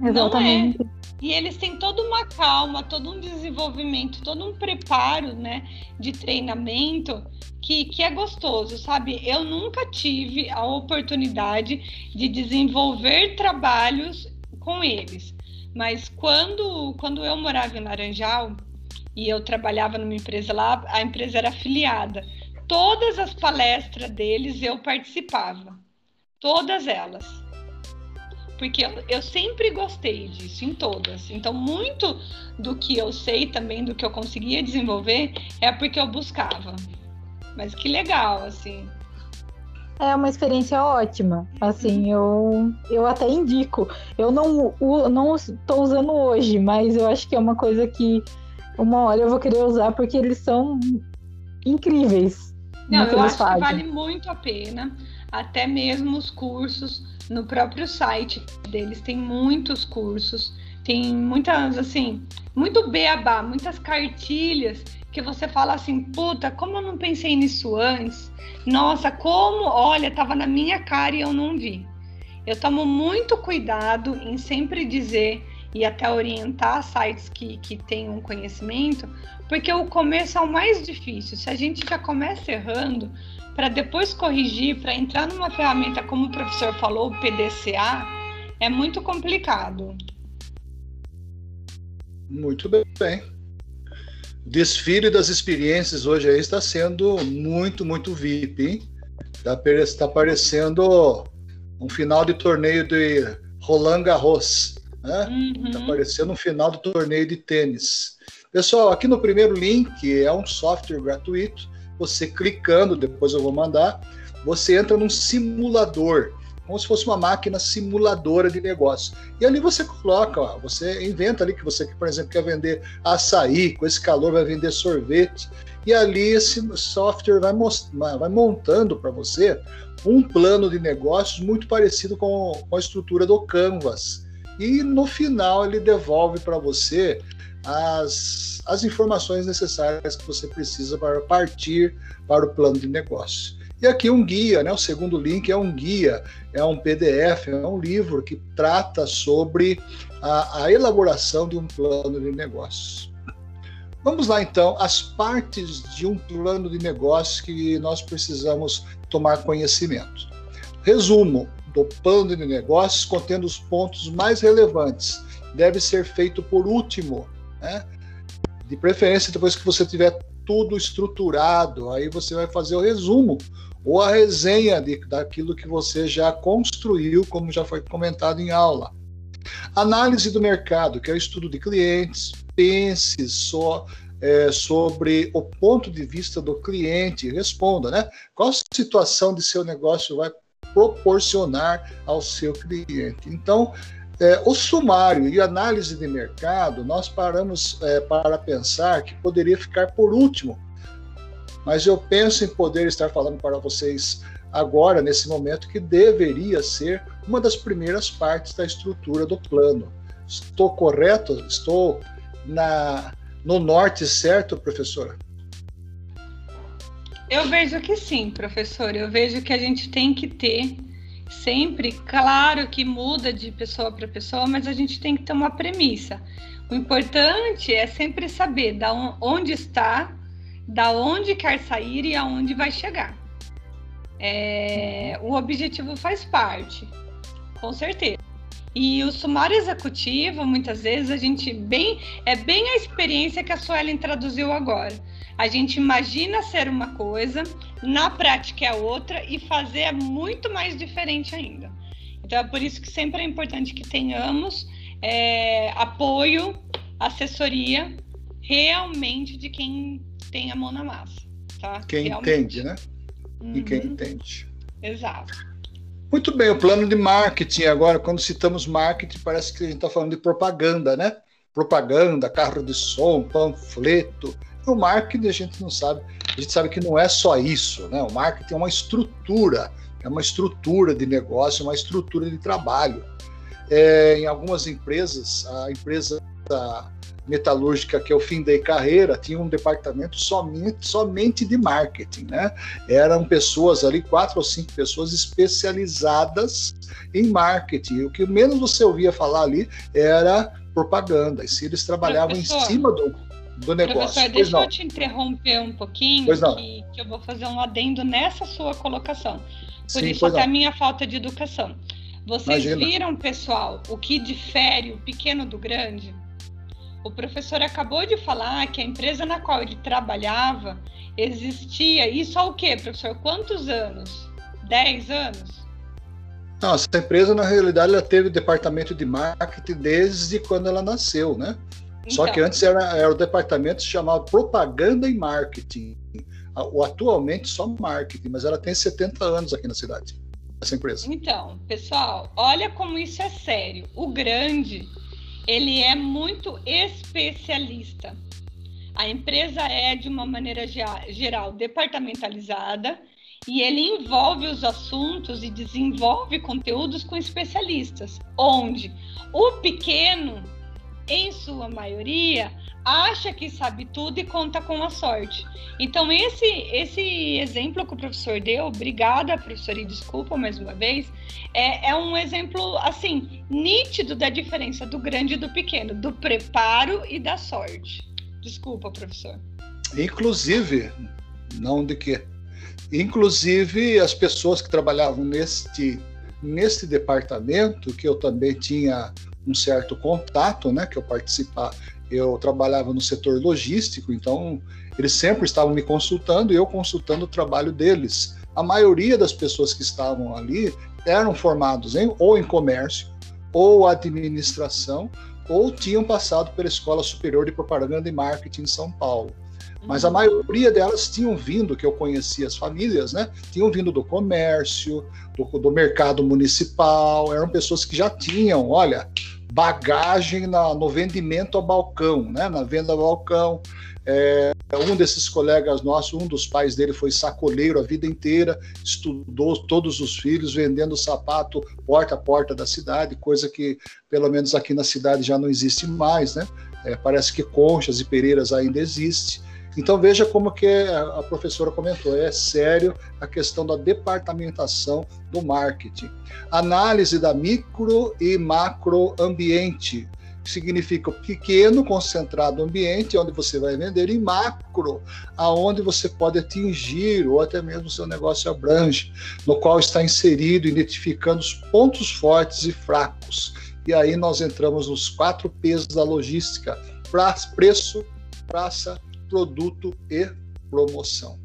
Exatamente. E eles têm toda uma calma, todo um desenvolvimento, todo um preparo, né, de treinamento que, que é gostoso, sabe? Eu nunca tive a oportunidade de desenvolver trabalhos com eles, mas quando, quando eu morava em Laranjal e eu trabalhava numa empresa lá, a empresa era afiliada. Todas as palestras deles eu participava, todas elas porque eu, eu, sempre gostei disso, em todas. Então, muito do que eu sei também, do que eu conseguia desenvolver, é porque eu buscava. Mas que legal, assim. É uma experiência ótima. Assim, eu, eu até indico. Eu não, não estou usando hoje, mas eu acho que é uma coisa que uma hora eu vou querer usar porque eles são incríveis. Não, eu acho fazem. que vale muito a pena. Até mesmo os cursos no próprio site deles tem muitos cursos, tem muitas, assim, muito beabá, muitas cartilhas que você fala assim, puta, como eu não pensei nisso antes? Nossa, como, olha, tava na minha cara e eu não vi. Eu tomo muito cuidado em sempre dizer e até orientar sites que, que tenham conhecimento, porque o começo é o mais difícil. Se a gente já começa errando, para depois corrigir, para entrar numa ferramenta como o professor falou, o PDCA, é muito complicado. Muito bem. Desfile das experiências hoje aí está sendo muito, muito VIP, hein? Está tá parecendo um final de torneio de Roland Garros, né? Está Uhum. parecendo um final de torneio de tênis. Pessoal, aqui no primeiro link é um software gratuito. Você clicando, depois eu vou mandar, você entra num simulador, como se fosse uma máquina simuladora de negócio. E ali você coloca, ó, você inventa ali que você, por exemplo, quer vender açaí, com esse calor vai vender sorvete. E ali esse software vai, vai montando para você um plano de negócios muito parecido com, com a estrutura do Canvas. E no final ele devolve para você as, as informações necessárias que você precisa para partir para o plano de negócio. E aqui um guia, né? O segundo link é um guia, é um PDF, é um livro que trata sobre a, a elaboração de um plano de negócios. Vamos lá então, as partes de um plano de negócio que nós precisamos tomar conhecimento. Resumo do plano de negócios contendo os pontos mais relevantes. Deve ser feito por último, né? De preferência depois que você tiver tudo estruturado, aí você vai fazer o resumo ou a resenha de, daquilo que você já construiu, como já foi comentado em aula. Análise do mercado, que é o estudo de clientes, pense só é, sobre o ponto de vista do cliente, responda, né? Qual situação de seu negócio vai proporcionar ao seu cliente? Então, é, o sumário e análise de mercado, nós paramos é, para pensar que poderia ficar por último, mas eu penso em poder estar falando para vocês agora, nesse momento, que deveria ser uma das primeiras partes da estrutura do plano. Estou correto? Estou na, no norte certo, professora? Eu vejo que sim, professor. Eu vejo que a gente tem que ter sempre, claro que muda de pessoa para pessoa, mas a gente tem que ter uma premissa. O importante é sempre saber da onde está, da onde quer sair e aonde vai chegar. É, o objetivo faz parte, com certeza. E o sumário executivo, muitas vezes, a gente bem é bem a experiência que a Suelen traduziu agora. A gente imagina ser uma coisa, na prática é outra, e fazer é muito mais diferente ainda. Então é por isso que sempre é importante que tenhamos é, apoio, assessoria realmente de quem tem a mão na massa. Tá? Quem realmente. entende, né? Uhum, E quem entende. Exato. Muito bem, o plano de marketing agora, quando citamos marketing, parece que a gente está falando de propaganda, né? Propaganda, carro de som, panfleto. O marketing a gente não sabe, a gente sabe que não é só isso, né? O marketing é uma estrutura, é uma estrutura de negócio, uma estrutura de trabalho. É, em algumas empresas, a empresa metalúrgica, que é fim da carreira, tinha um departamento somente, somente de marketing, né? Eram pessoas ali, quatro ou cinco pessoas especializadas em marketing. O que menos você ouvia falar ali era propaganda. E se eles trabalhavam Professor, em cima do, do negócio. Professor, deixa não. eu te interromper um pouquinho, Pois não. que, que eu vou fazer um adendo nessa sua colocação. Por Sim, isso até não. a minha falta de educação. Vocês Imagina. viram, pessoal, o que difere o pequeno do grande? O professor acabou de falar que a empresa na qual ele trabalhava existia. Isso há o quê, professor? Quantos anos? Dez anos? Não, essa empresa, na realidade, ela teve departamento de marketing desde quando ela nasceu, né? Só Então, que antes era, era o departamento que se chamava Propaganda e Marketing. O atualmente só marketing, mas ela tem 70 anos aqui na cidade, essa empresa. Então, pessoal, olha como isso é sério. O grande, ele é muito especialista. A empresa é, de uma maneira geral, departamentalizada e ele envolve os assuntos e desenvolve conteúdos com especialistas, onde o pequeno, em sua maioria, acha que sabe tudo e conta com a sorte. Então, esse, esse exemplo que o professor deu, obrigada, professor, e desculpa mais uma vez, é, é um exemplo, assim, nítido da diferença do grande e do pequeno, do preparo e da sorte. Desculpa, professor. Inclusive, não de que Inclusive, as pessoas que trabalhavam neste, neste departamento, que eu também tinha um certo contato, né, que eu participava, eu trabalhava no setor logístico, então eles sempre estavam me consultando e eu consultando o trabalho deles. A maioria das pessoas que estavam ali eram formados em, ou em comércio, ou administração, ou tinham passado pela Escola Superior de Propaganda e Marketing em São Paulo. Mas a maioria delas tinham vindo, que eu conhecia as famílias, né? Tinham vindo do comércio, do, do mercado municipal, eram pessoas que já tinham, olha, bagagem na, no vendimento a balcão, né? Na venda a balcão, é, um desses colegas nossos, um dos pais dele foi sacoleiro a vida inteira, estudou todos os filhos vendendo sapato porta a porta da cidade, coisa que pelo menos aqui na cidade já não existe mais, né? É, parece que Conchas e Pereiras ainda existe. Então veja como que a professora comentou, é sério a questão da departamentação do marketing. Análise da micro e macro ambiente, significa pequeno, concentrado ambiente, onde você vai vender, e macro, aonde você pode atingir, ou até mesmo seu negócio abrange, no qual está inserido, identificando os pontos fortes e fracos. E aí nós entramos nos quatro P's da logística: preço, praça, produto e promoção.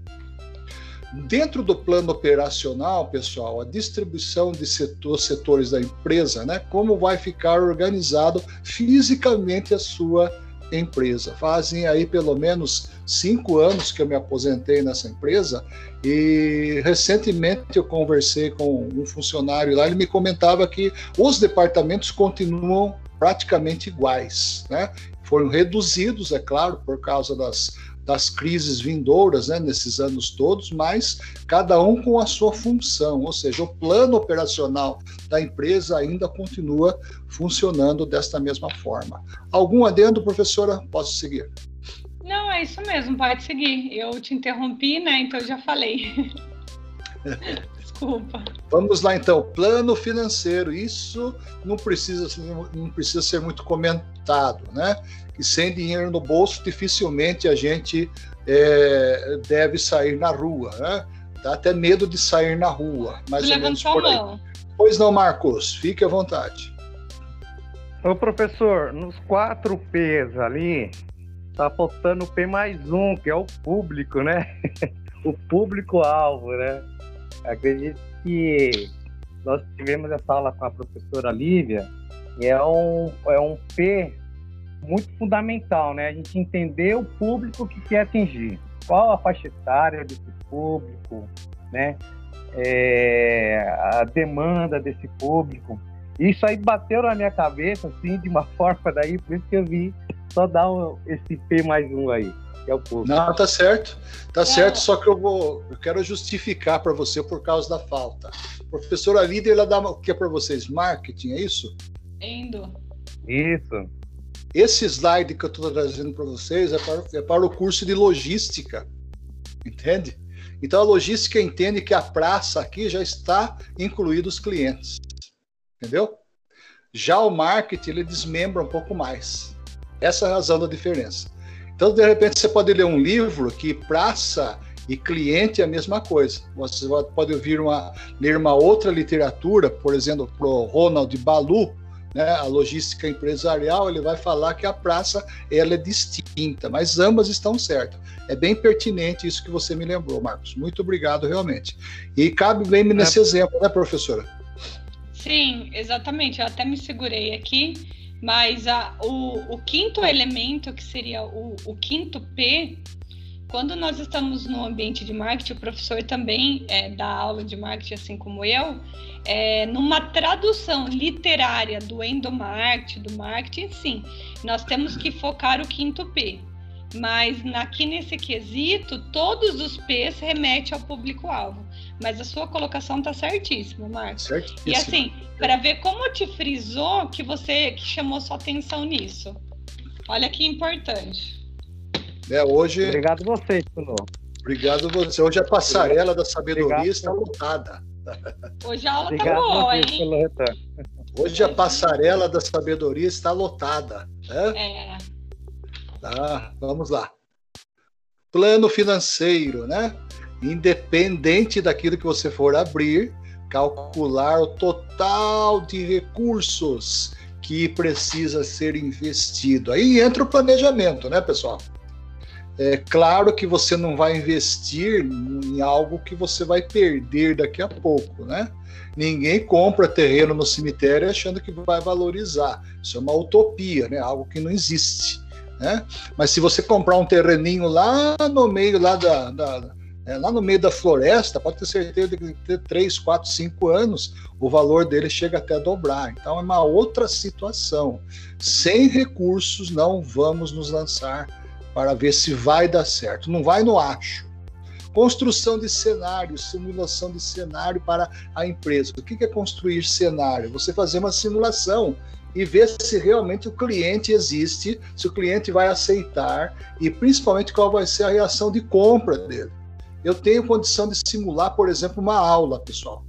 Dentro do plano operacional, pessoal, a distribuição de setor, setores da empresa, né, como vai ficar organizado fisicamente a sua empresa. Fazem aí pelo menos cinco anos que eu me aposentei nessa empresa e recentemente eu conversei com um funcionário lá, ele me comentava que os departamentos continuam praticamente iguais, né? Foram reduzidos, é claro, por causa das das crises vindouras né, nesses anos todos, mas cada um com a sua função, ou seja, o plano operacional da empresa ainda continua funcionando desta mesma forma. Algum adendo, professora? Posso seguir? Não, é isso mesmo, pode seguir. Eu te interrompi, né? Então eu já falei. Desculpa. Vamos lá então, plano financeiro. Isso não precisa, não precisa ser muito comentado, né? Que sem dinheiro no bolso, dificilmente a gente é, deve sair na rua, né? Dá até medo de sair na rua, mais ou menos por aí. Mão. Pois não, Marcos, fique à vontade. Ô professor, nos quatro P's ali, tá faltando o P mais um, que é o público, né? o público-alvo, né? Acredito que nós tivemos essa aula com a professora Lívia e é um, é um P muito fundamental, né? A gente entender o público que quer atingir, qual a faixa etária desse público, né? É, a demanda desse público. Isso aí bateu na minha cabeça, assim, de uma forma daí, por isso que eu vi só dar esse P mais um aí que é o público. Não, tá certo. Tá é. certo, só que eu vou. Eu quero justificar para você por causa da falta. Professora líder, ela dá o que é para vocês? Marketing, é isso? Indo. Isso. Esse slide que eu estou trazendo para vocês é para, é para o curso de logística. Entende? Então a logística entende que a praça aqui já está incluído os clientes. Entendeu? Já o marketing ele desmembra um pouco mais. Essa é a razão da diferença. Então, de repente, você pode ler um livro que praça e cliente é a mesma coisa. Você pode ouvir uma, ler uma outra literatura, por exemplo, para o Ronald Balu, né, a logística empresarial, ele vai falar que a praça ela é distinta, mas ambas estão certas. É bem pertinente isso que você me lembrou, Marcos. Muito obrigado, realmente. E cabe bem nesse é. exemplo, né, professora? Sim, exatamente. Eu até me segurei aqui mas a, o, o, quinto elemento, que seria o, o, quinto P, quando nós estamos no ambiente de marketing, o professor também é, dá aula de marketing, assim como eu, é, numa tradução literária do endomarketing, do marketing, sim, nós temos que focar o quinto P. Mas aqui nesse quesito, todos os P's remetem ao público-alvo. Mas a sua colocação está certíssima, Marcos. Certíssimo. E assim, para ver como te frisou que você que chamou sua atenção nisso. Olha que importante. É, hoje. Obrigado você, Tuno. Obrigado você. Hoje a passarela da sabedoria Obrigado. está lotada. Hoje a aula está boa, hein? Hoje a passarela da sabedoria está lotada. Né? É. Tá, vamos lá. Plano financeiro, né? independente daquilo que você for abrir, calcular o total de recursos que precisa ser investido. Aí entra o planejamento, né, pessoal? É claro que você não vai investir em algo que você vai perder daqui a pouco, né? Ninguém compra terreno no cemitério achando que vai valorizar. Isso é uma utopia, né? Algo que não existe, né? Mas se você comprar um terreninho lá no meio lá da, da é, lá no meio da floresta, pode ter certeza que ter 3, 4, 5 anos, o valor dele chega até a dobrar. Então é uma outra situação. Sem recursos, não vamos nos lançar para ver se vai dar certo. Não vai no acho. Construção de cenário, simulação de cenário para a empresa. O que é construir cenário? Você fazer uma simulação e ver se realmente o cliente existe, se o cliente vai aceitar e principalmente qual vai ser a reação de compra dele. Eu tenho condição de simular, por exemplo, uma aula, pessoal.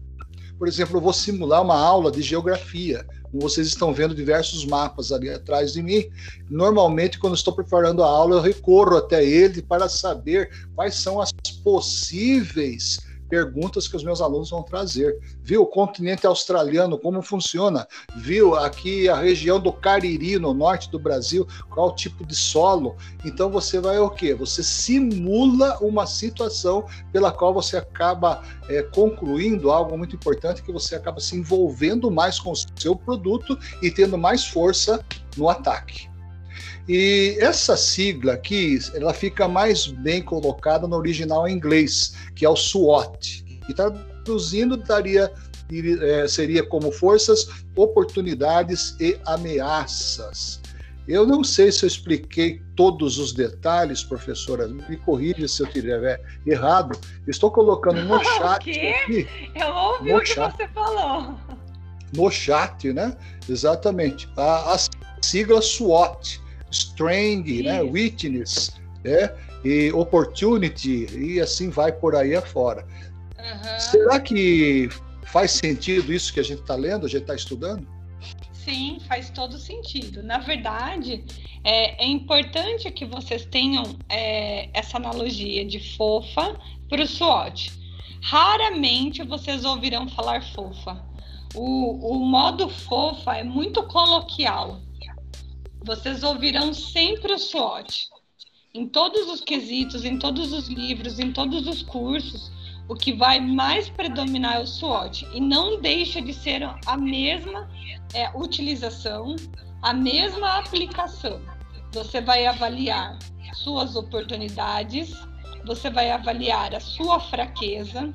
Por exemplo, eu vou simular uma aula de geografia. Vocês estão vendo diversos mapas ali atrás de mim. Normalmente, quando estou preparando a aula, eu recorro até ele para saber quais são as possíveis perguntas que os meus alunos vão trazer. Viu o continente australiano, como funciona? Viu aqui a região do Cariri, no norte do Brasil, qual tipo de solo? Então você vai o quê? Você simula uma situação pela qual você acaba é, concluindo algo muito importante, que você acaba se envolvendo mais com o seu produto e tendo mais força no ataque. E essa sigla aqui, ela fica mais bem colocada no original em inglês, que é o SWOT. E traduzindo daria é, seria como forças, oportunidades e ameaças. Eu não sei se eu expliquei todos os detalhes, professora, me corrija se eu estiver errado. Estou colocando no chat. O quê? Aqui, eu ouvi o que chat, você falou. No chat, né? Exatamente. A, a sigla SWOT strength, né, witness, né, e opportunity, e assim vai por aí afora. Uhum. Será que faz sentido isso que a gente está lendo, a gente está estudando? Sim, faz todo sentido. Na verdade, é, é importante que vocês tenham é, essa analogia de fofa para o SWOT. Raramente vocês ouvirão falar fofa. O, o modo fofa é muito coloquial vocês ouvirão sempre o SWOT. Em todos os quesitos, em todos os livros, em todos os cursos, o que vai mais predominar é o SWOT. E não deixa de ser a mesma é, utilização, a mesma aplicação. Você vai avaliar suas oportunidades, você vai avaliar a sua fraqueza,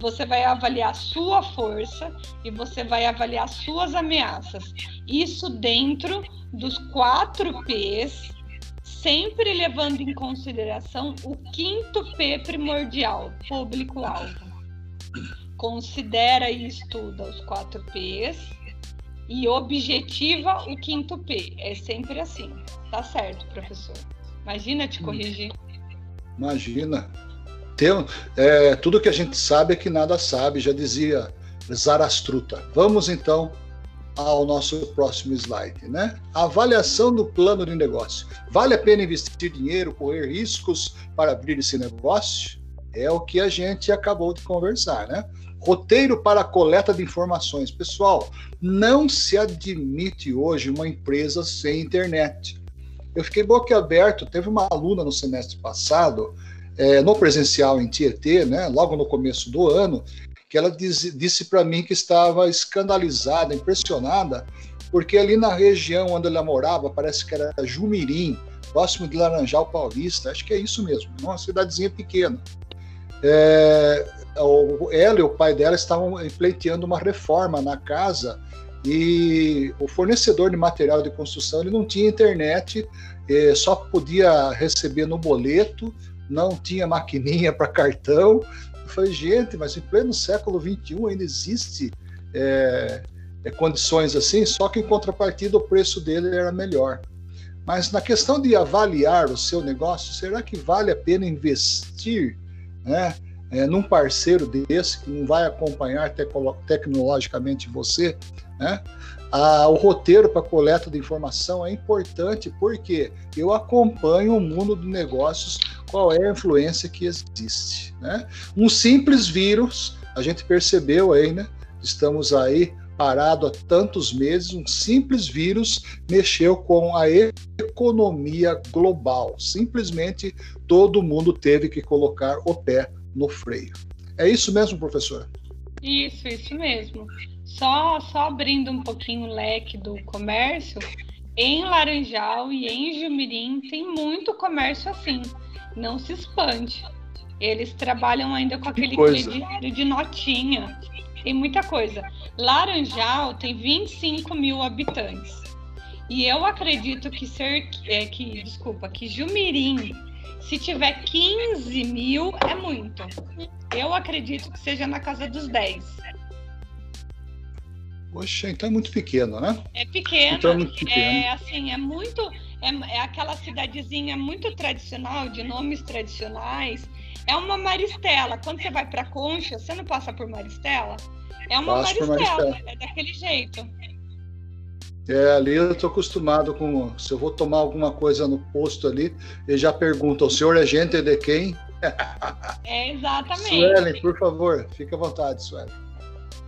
você vai avaliar sua força e você vai avaliar suas ameaças. Isso dentro dos quatro P's, sempre levando em consideração o quinto P primordial, público-alvo. Considera e estuda os quatro P's e objetiva o quinto P. É sempre assim. Tá certo, professor. Imagina te corrigir. Imagina. Tem, é, tudo que a gente sabe é que nada sabe, já dizia Zarastruta. Vamos então ao nosso próximo slide, né? avaliação do plano de negócio. Vale a pena investir dinheiro, correr riscos para abrir esse negócio? É o que a gente acabou de conversar, né? Roteiro para coleta de informações. Pessoal, não se admite hoje uma empresa sem internet. Eu fiquei boquiaberto. Teve uma aluna no semestre passado, é, no presencial em Tietê, né, logo no começo do ano, que ela diz, disse para mim que estava escandalizada, impressionada, porque ali na região onde ela morava, parece que era Jumirim, próximo de Laranjal Paulista, acho que é isso mesmo, uma cidadezinha pequena. É, ela e o pai dela estavam pleiteando uma reforma na casa e o fornecedor de material de construção ele não tinha internet, é, só podia receber no boleto, não tinha maquininha para cartão, falei, gente, mas em pleno século XXI ainda existe é, é, condições assim, só que em contrapartida o preço dele era melhor. Mas na questão de avaliar o seu negócio, será que vale a pena investir né, é, num parceiro desse, que não vai acompanhar tecno tecnologicamente você, né? Ah, o roteiro para coleta de informação é importante porque eu acompanho o mundo dos negócios, qual é a influência que existe. Né? Um simples vírus, a gente percebeu aí, né? Estamos aí parado há tantos meses, um simples vírus mexeu com a economia global. Simplesmente todo mundo teve que colocar o pé no freio. É isso mesmo, professora? Isso, isso mesmo. Só, só abrindo um pouquinho o leque do comércio, em Laranjal e em Jumirim tem muito comércio assim, não se expande. Eles trabalham ainda com aquele crediário de notinha. Tem muita coisa. Laranjal tem 25 mil habitantes. E eu acredito que ser é, que desculpa que Jumirim se tiver 15 mil, é muito. Eu acredito que seja na casa dos 10. Poxa, então é muito pequeno, né? É pequeno. Então é muito pequeno. É assim, é muito. É, é aquela cidadezinha muito tradicional, de nomes tradicionais. É uma Maristela. Quando você vai para Concha, você não passa por Maristela? É uma Maristela, Maristela, é daquele jeito. É, ali eu estou acostumado com. Se eu vou tomar alguma coisa no posto ali, eles já perguntam: o senhor é gente de quem? É, exatamente. Suelen, por favor, fique à vontade, Suelen.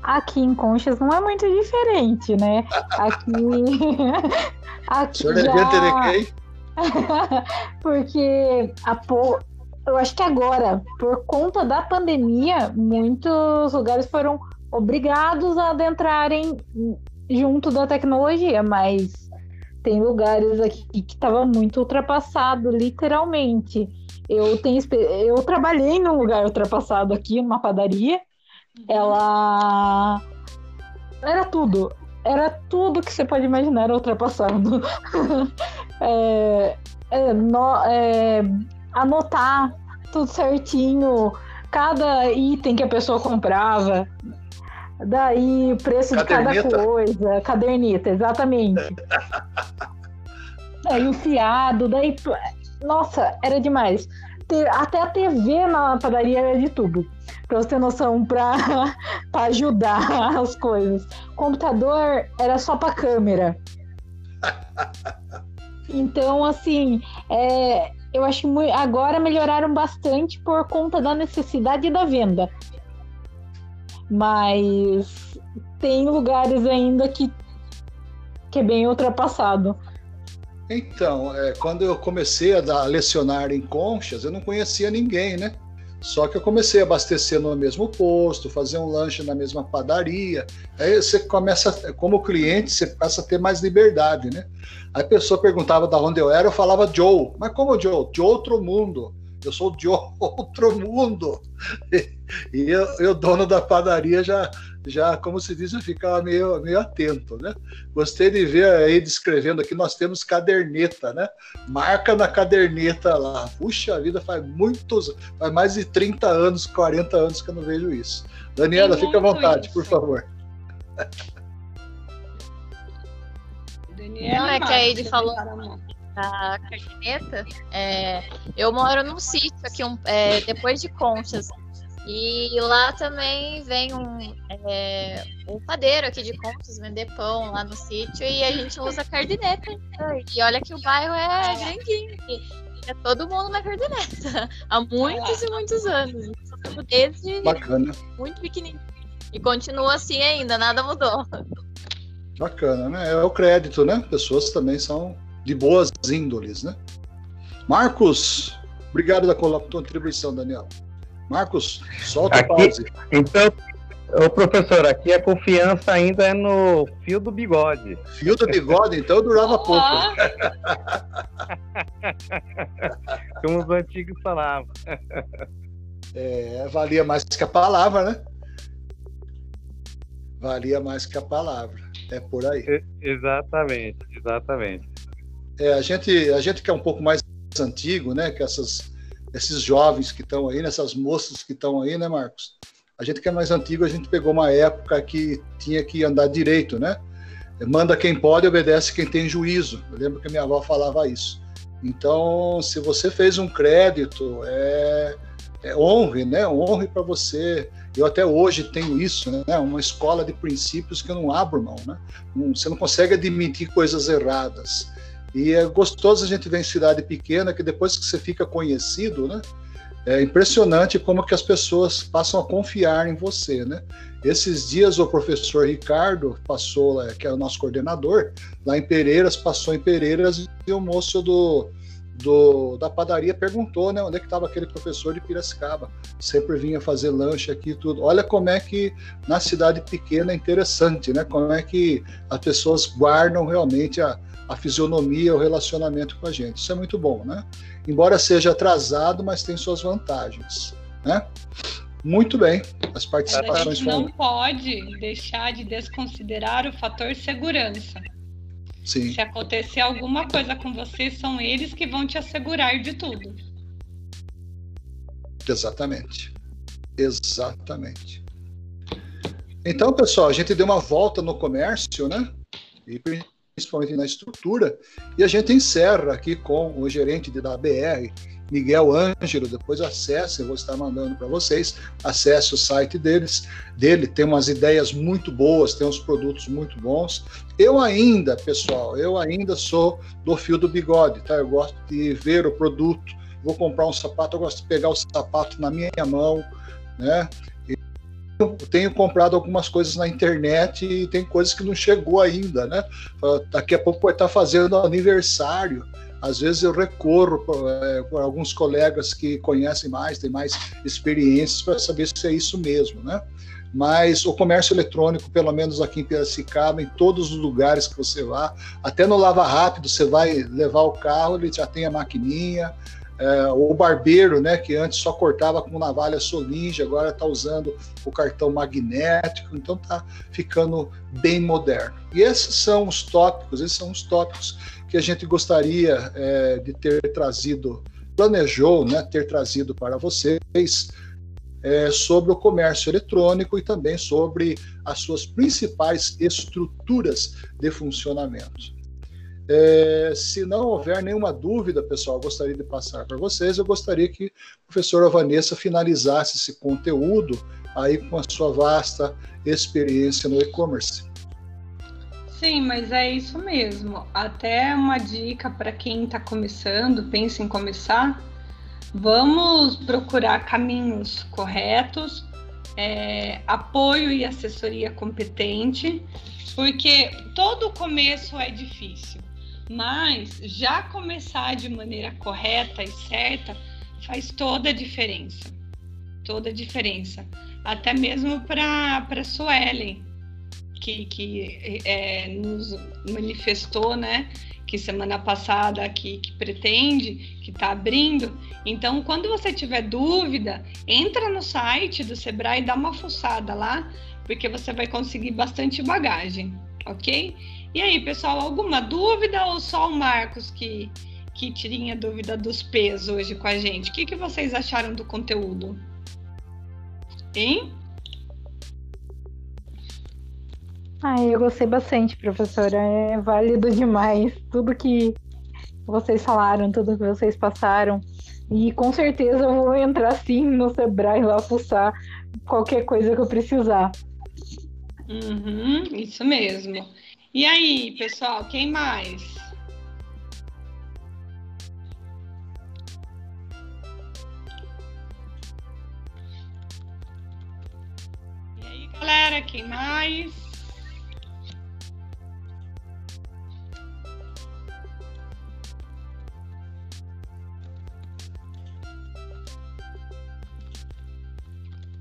Aqui em Conchas não é muito diferente, né? Aqui. Aqui o senhor é gente de quem? Porque a po... eu acho que agora, por conta da pandemia, muitos lugares foram obrigados a adentrarem junto da tecnologia, mas tem lugares aqui que estava muito ultrapassado, literalmente. Eu tenho eu trabalhei num lugar ultrapassado aqui, numa padaria. Ela era tudo, era tudo que você pode imaginar ultrapassado. é, é, no, é, anotar tudo certinho, cada item que a pessoa comprava. Daí, o preço caderneta. de cada coisa, caderneta, exatamente. Aí o fiado, daí. Nossa, era demais. Até a TV na padaria era de tubo. Pra você ter noção, pra ajudar as coisas. computador era só pra câmera. Então, assim, é, eu acho que agora melhoraram bastante por conta da necessidade da venda mas tem lugares ainda que, que é bem ultrapassado. Então, é, quando eu comecei a, dar, a lecionar em Conchas, eu não conhecia ninguém, né? Só que eu comecei a abastecer no mesmo posto, fazer um lanche na mesma padaria. Aí você começa, como cliente, você passa a ter mais liberdade, né? Aí a pessoa perguntava de onde eu era, eu falava Joe. Mas como Joe? De outro mundo eu sou de outro mundo. E, eu, eu, dono da padaria, já, já, como se diz, eu ficava meio, meio atento, né? Gostei de ver aí descrevendo aqui, nós temos caderneta, né? Marca na caderneta lá. Puxa vida, faz muitos, faz mais de 30 anos, 40 anos que eu não vejo isso. Daniela, fica à vontade, isso. por favor. Daniela, não, é que a Ed falou da caderneta, é, eu moro num sítio aqui, um, é, depois de Conchas. E lá também vem um, é, um padeiro aqui de Conchas vender pão lá no sítio e a gente usa cardineta. E olha que o bairro é grandinho. É todo mundo na cardineta. Há muitos e muitos anos. Desde Bacana. muito pequenininho. E continua assim ainda, nada mudou. Bacana, né? É o crédito, né? Pessoas também são de boas índoles, né? Marcos, obrigado da contribuição, Daniel. Marcos, solta aqui, a pause. Então, o professor, aqui a confiança ainda é no fio do bigode. Fio do bigode, então durava pouco. Como os antigos falavam. É, valia mais que a palavra, né? Valia mais que a palavra. É por aí. Exatamente, exatamente. É, a, gente, a gente que é um pouco mais antigo, né? Que essas, esses jovens que estão aí, nessas moças que estão aí, né, Marcos? A gente que é mais antigo, a gente pegou uma época que tinha que andar direito, né? Manda quem pode, obedece quem tem juízo. Eu lembro que minha avó falava isso. Então, se você fez um crédito, é, é, honre, né? Honre para você. Eu até hoje tenho isso, né? Uma escola de princípios que eu não abro mão, né? Você não consegue admitir coisas erradas. E é gostoso a gente ver em cidade pequena que depois que você fica conhecido, né? É impressionante como que as pessoas passam a confiar em você, né? Esses dias o professor Ricardo passou, que é o nosso coordenador, lá em Pereiras, passou em Pereiras e o moço do, do, da padaria perguntou, né, onde é que estava aquele professor de Piracicaba. Sempre vinha fazer lanche aqui e tudo. Olha como é que na cidade pequena é interessante, né? Como é que as pessoas guardam realmente a, a fisionomia, o relacionamento com a gente. Isso é muito bom, né? Embora seja atrasado, mas tem suas vantagens, né? Muito bem, as participações a gente não pode deixar de desconsiderar o fator segurança. Sim. Se acontecer alguma coisa com você, são eles que vão te assegurar de tudo. Exatamente. Exatamente. Então, pessoal, a gente deu uma volta no comércio, né? E principalmente na estrutura, e a gente encerra aqui com o gerente da BR, Miguel Ângelo, depois acesse, eu vou estar mandando para vocês, acesse o site deles, dele, tem umas ideias muito boas, tem uns produtos muito bons. Eu ainda, pessoal, eu ainda sou do fio do bigode, tá? Eu gosto de ver o produto, vou comprar um sapato, eu gosto de pegar o sapato na minha mão, né? Tenho comprado algumas coisas na internet e tem coisas que não chegou ainda, né? Daqui a pouco vai estar fazendo aniversário às vezes eu recorro por, é, alguns colegas que conhecem mais, têm mais experiências para saber se é isso mesmo, né? Mas o comércio eletrônico, pelo menos aqui em Piracicaba, em todos os lugares que você vá, até no Lava Rápido, você vai levar o carro, ele já tem a maquininha, é, o barbeiro, né, que antes só cortava com navalha Solinge, agora está usando o cartão magnético, então está ficando bem moderno. E esses são os tópicos, esses são os tópicos que a gente gostaria é, de ter trazido, planejou né, ter trazido para vocês é, sobre o comércio eletrônico e também sobre as suas principais estruturas de funcionamento. É, se não houver nenhuma dúvida, pessoal, gostaria de passar para vocês. Eu gostaria que a professora Vanessa finalizasse esse conteúdo aí com a sua vasta experiência no e-commerce. Sim, mas é isso mesmo. Até uma dica para quem está começando, pensa em começar, vamos procurar caminhos corretos, é, apoio e assessoria competente, porque todo começo é difícil, mas já começar de maneira correta e certa faz toda a diferença. Toda a diferença. Até mesmo para a Suelen que, que é, nos manifestou, né? Que semana passada que, que pretende, que está abrindo. Então, quando você tiver dúvida, entra no site do Sebrae e dá uma fuçada lá, porque você vai conseguir bastante bagagem, ok? E aí, pessoal, alguma dúvida ou só o Marcos que, que tinha dúvida dos P's hoje com a gente? O que, que vocês acharam do conteúdo? Hein? Ah, eu gostei bastante, professora. É válido demais tudo que vocês falaram, tudo que vocês passaram. E com certeza eu vou entrar sim no Sebrae lá fuçar qualquer coisa que eu precisar. Uhum, isso mesmo. E aí, pessoal, quem mais? E aí, galera, quem mais?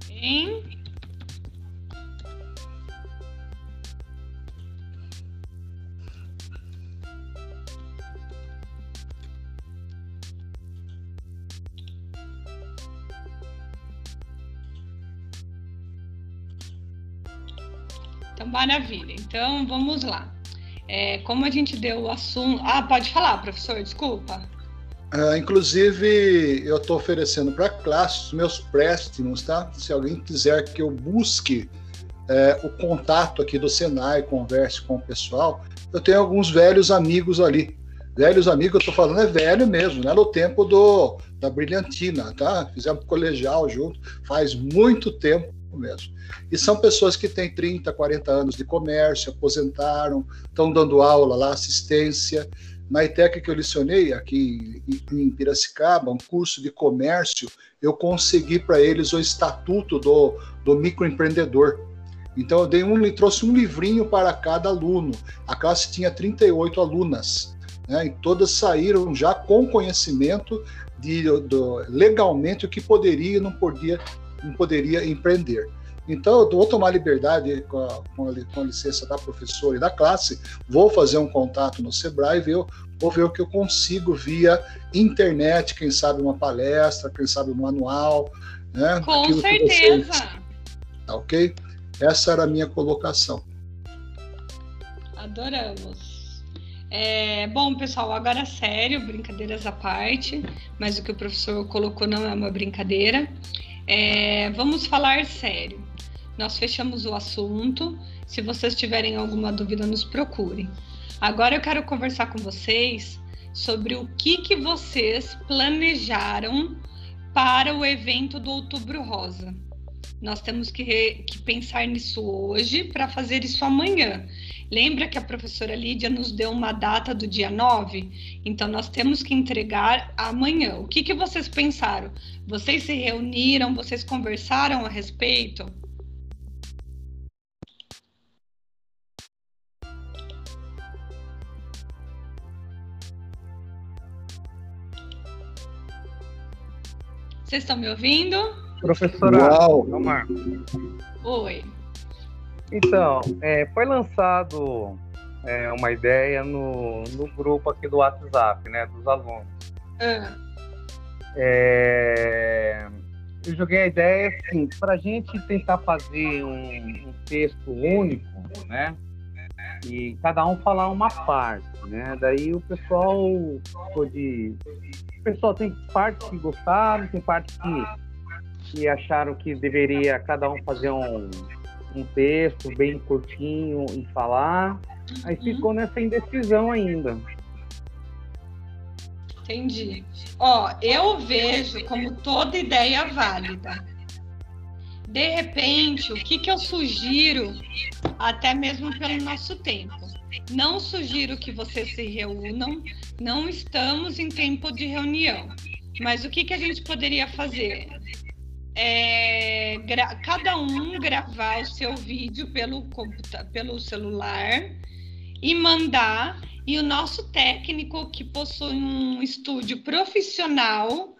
Hein? Maravilha. Então, vamos lá. É, como a gente deu o assunto. Ah, pode falar, professor, desculpa. Uh, inclusive, eu estou oferecendo para classe os meus préstimos, tá? Se alguém quiser que eu busque é, o contato aqui do Senai, converse com o pessoal, eu tenho alguns velhos amigos ali. Velhos amigos, eu estou falando é velho mesmo, né? No tempo do, da Brilhantina, tá? Fizemos colegial junto, faz muito tempo E são pessoas que têm 30, 40 anos de comércio, aposentaram, estão dando aula lá, assistência. Na ITEC que eu licionei, aqui em Piracicaba, um curso de comércio, eu consegui para eles o estatuto do, do microempreendedor. Então eu dei um, trouxe um livrinho para cada aluno. A classe tinha 38 alunas, né? E todas saíram já com conhecimento de, do, legalmente o que poderia e não podia, não poderia empreender. Então, eu vou tomar liberdade com a, com, a, com a, licença da professora e da classe, vou fazer um contato no Sebrae e ver, vou ver o que eu consigo via internet, quem sabe uma palestra, quem sabe um manual. Né? Com Aquilo certeza. Vocês... Tá ok? Essa era a minha colocação. Adoramos. É, bom, pessoal, agora é sério, brincadeiras à parte, mas o que o professor colocou não é uma brincadeira. É, vamos falar sério. Nós fechamos o assunto. Se vocês tiverem alguma dúvida, nos procurem. Agora eu quero conversar com vocês sobre o que, que vocês planejaram para o evento do Outubro Rosa. Nós temos que, que pensar nisso hoje para fazer isso amanhã. Lembra que a professora Lídia nos deu uma data do dia 9? Então, nós temos que entregar amanhã. O que, que vocês pensaram? Vocês se reuniram? Vocês conversaram a respeito? Vocês estão me ouvindo? Professora Uau. Oi. Então, é, foi lançado é, uma ideia no, no grupo aqui do WhatsApp, né, dos alunos. Ah. É, eu joguei a ideia assim, para a gente tentar fazer um, um, texto único, né, e cada um falar uma parte, né. Daí o pessoal pode, o pessoal tem parte que gostaram, tem parte que que acharam que deveria cada um fazer um, um texto bem curtinho e falar. Aí uhum. ficou nessa indecisão ainda. Entendi. Ó, eu vejo como toda ideia válida. De repente, o que, que eu sugiro, até mesmo pelo nosso tempo? Não sugiro que vocês se reúnam, não estamos em tempo de reunião. Mas o que, que a gente poderia fazer? É, cada um gravar o seu vídeo pelo, pelo celular e mandar. E o nosso técnico, que possui um estúdio profissional,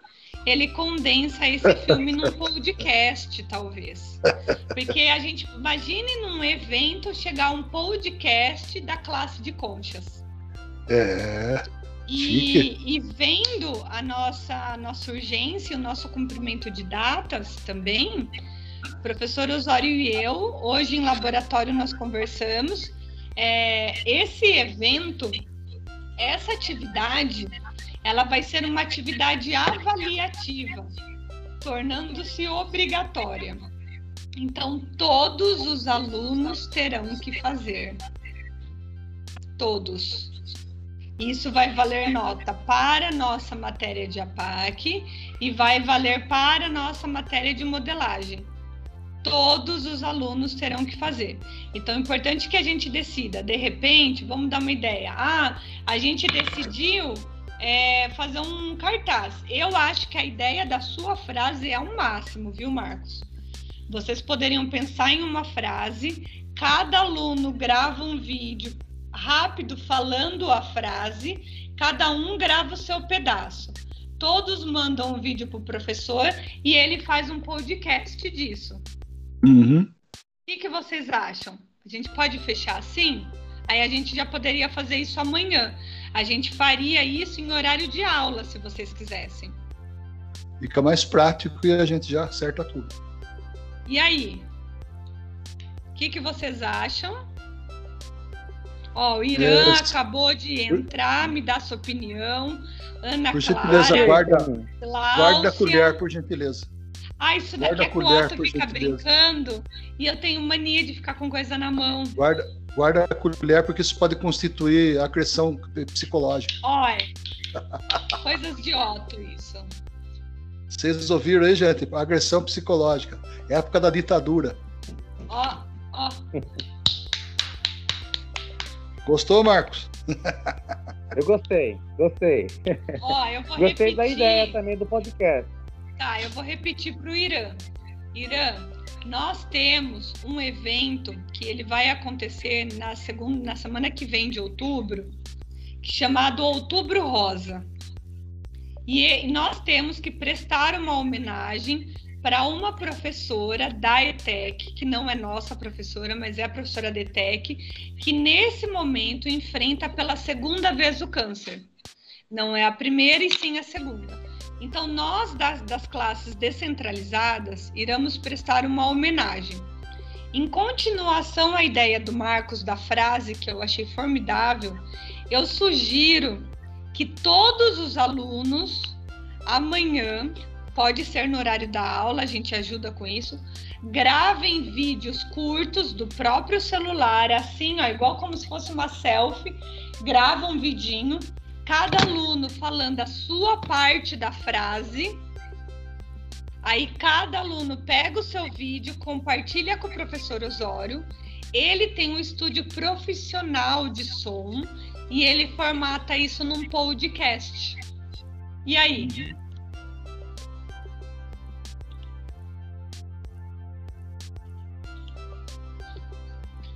ele condensa esse filme num podcast, talvez. Porque a gente imagine num evento chegar um podcast da classe de conchas. É. E, e, vendo a nossa, a nossa urgência, o nosso cumprimento de datas também, o professor Osório e eu, hoje em laboratório nós conversamos, é, esse evento, essa atividade, ela vai ser uma atividade avaliativa, tornando-se obrigatória. Então, todos os alunos terão que fazer. Todos. Isso vai valer nota para nossa matéria de APAC e vai valer para nossa matéria de modelagem. Todos os alunos terão que fazer. Então, é importante que a gente decida. De repente, vamos dar uma ideia. Ah, a gente decidiu é, fazer um cartaz. Eu acho que a ideia da sua frase é o máximo, viu, Marcos? Vocês poderiam pensar em uma frase, cada aluno grava um vídeo rápido falando a frase, cada um grava o seu pedaço. Todos mandam um vídeo para o professor e ele faz um podcast disso. Uhum. O que, que vocês acham? A gente pode fechar assim? Aí a gente já poderia fazer isso amanhã. A gente faria isso em horário de aula, se vocês quisessem. Fica mais prático e a gente já acerta tudo. E aí? O que, que vocês acham? Ó, o Irã é, acabou de entrar, me dá sua opinião. Ana por gentileza, Clara, guarda, guarda a colher, por gentileza. Ah, isso Guarda daqui é a colher, Otto fica gentileza. brincando e eu tenho mania de ficar com coisa na mão. Guarda, guarda a colher, porque isso pode constituir agressão psicológica. Olha, coisas de Otto isso. Vocês ouviram aí, gente? Agressão psicológica. Época da ditadura. Ó, ó. Gostou, Marcos? Eu gostei, gostei. Ó, eu vou Gostei repetir. da ideia também do podcast. Tá, eu vou repetir para o Irã. Irã, nós temos um evento que ele vai acontecer na segunda, na semana que vem de outubro, chamado Outubro Rosa. E e nós temos que prestar uma homenagem para uma professora da ETEC, que não é nossa professora, mas é a professora da ETEC, que nesse momento enfrenta pela segunda vez o câncer. Não é a primeira e sim a segunda. Então, nós das, das classes descentralizadas iremos prestar uma homenagem. Em continuação à ideia do Marcos da frase que eu achei formidável, eu sugiro que todos os alunos amanhã, pode ser no horário da aula, a gente ajuda com isso, gravem vídeos curtos do próprio celular, assim, ó, igual como se fosse uma selfie, grava um vidinho cada aluno falando a sua parte da frase. Aí cada aluno pega o seu vídeo, compartilha com o professor Osório. Ele tem um estúdio profissional de som e ele formata isso num podcast. E aí?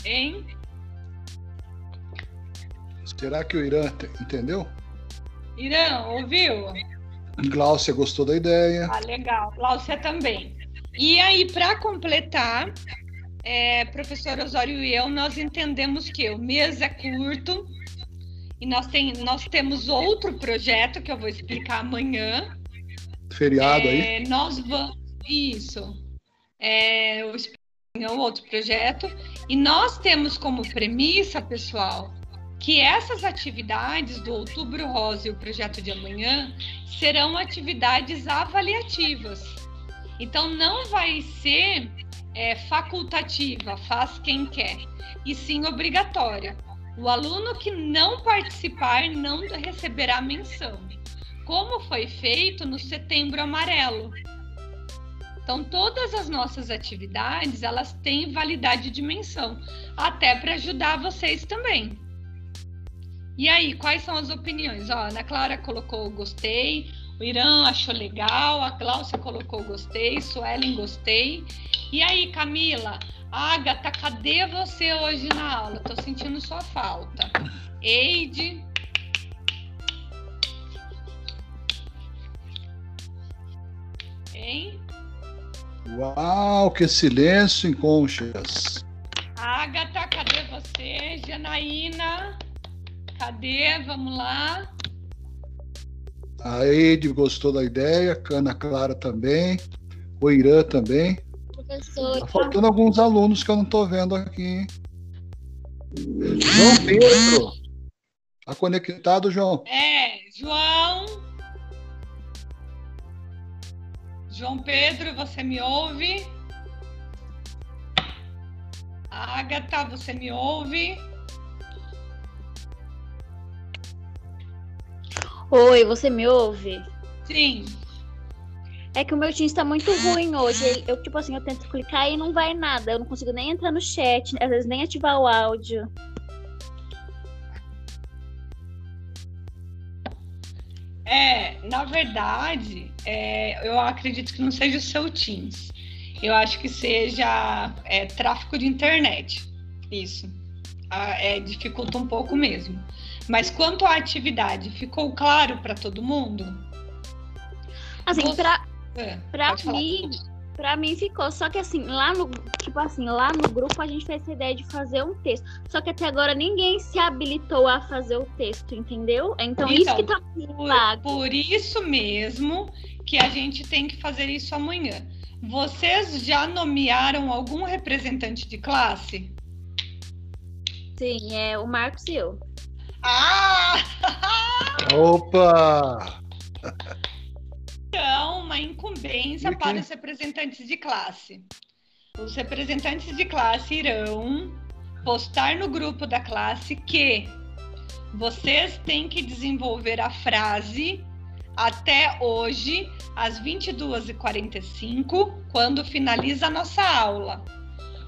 Hein? Será que o Irã te- entendeu? Irã, ouviu? Glaucia gostou da ideia. Ah, legal. Láucia também. E aí, para completar, é, professor Osório e eu, nós entendemos que o mês é curto e nós, tem, nós temos outro projeto que eu vou explicar amanhã. Feriado aí. É, nós vamos. Isso. É, o é um outro projeto. E nós temos como premissa, pessoal, que essas atividades do Outubro Rosa e o projeto de amanhã serão atividades avaliativas. Então, não vai ser é, facultativa, faz quem quer, e sim obrigatória. O aluno que não participar não receberá menção, como foi feito no Setembro Amarelo. Então, todas as nossas atividades, elas têm validade de menção, até para ajudar vocês também. E aí, quais são as opiniões? Ó, a Ana Clara colocou gostei, o Irã achou legal, a Cláudia colocou gostei, Suelen gostei. E aí, Camila, Agatha, cadê você hoje na aula? Tô sentindo sua falta. Eide. Hein? Uau, que silêncio em conchas. Agatha, cadê você? Janaína, cadê? Vamos lá. A Eide gostou da ideia, Ana Clara também, o Irã também. Professor, Tá faltando alguns alunos que eu não tô vendo aqui. hein? João Pedro. Tá conectado, João? É, João. João Pedro, você me ouve? Agatha, você me ouve? Oi, você me ouve? Sim. É que o meu Teams tá muito ruim hoje. Eu, tipo assim, eu tento clicar e não vai nada. Eu não consigo nem entrar no chat, às vezes nem ativar o áudio. É, na verdade, é, eu acredito que não seja o seu Teams. Eu acho que seja é, tráfego de internet. Isso. Ah, é, dificulta um pouco mesmo. Mas quanto à atividade, ficou claro para todo mundo? Assim, pra, É, falar. mim, pra mim ficou. Só que assim, lá no, tipo assim, lá no grupo a gente fez essa ideia de fazer um texto. Só que até agora ninguém se habilitou a fazer o texto, entendeu? Então, isso Então, que tá Por, vago. por isso mesmo que a gente tem que fazer isso amanhã. Vocês já nomearam algum representante de classe? Sim, é o Marcos e eu. Ah! Opa! Então, uma incumbência para os representantes de classe. Os representantes de classe irão postar no grupo da classe que vocês têm que desenvolver a frase até hoje, às 22h45, quando finaliza a nossa aula.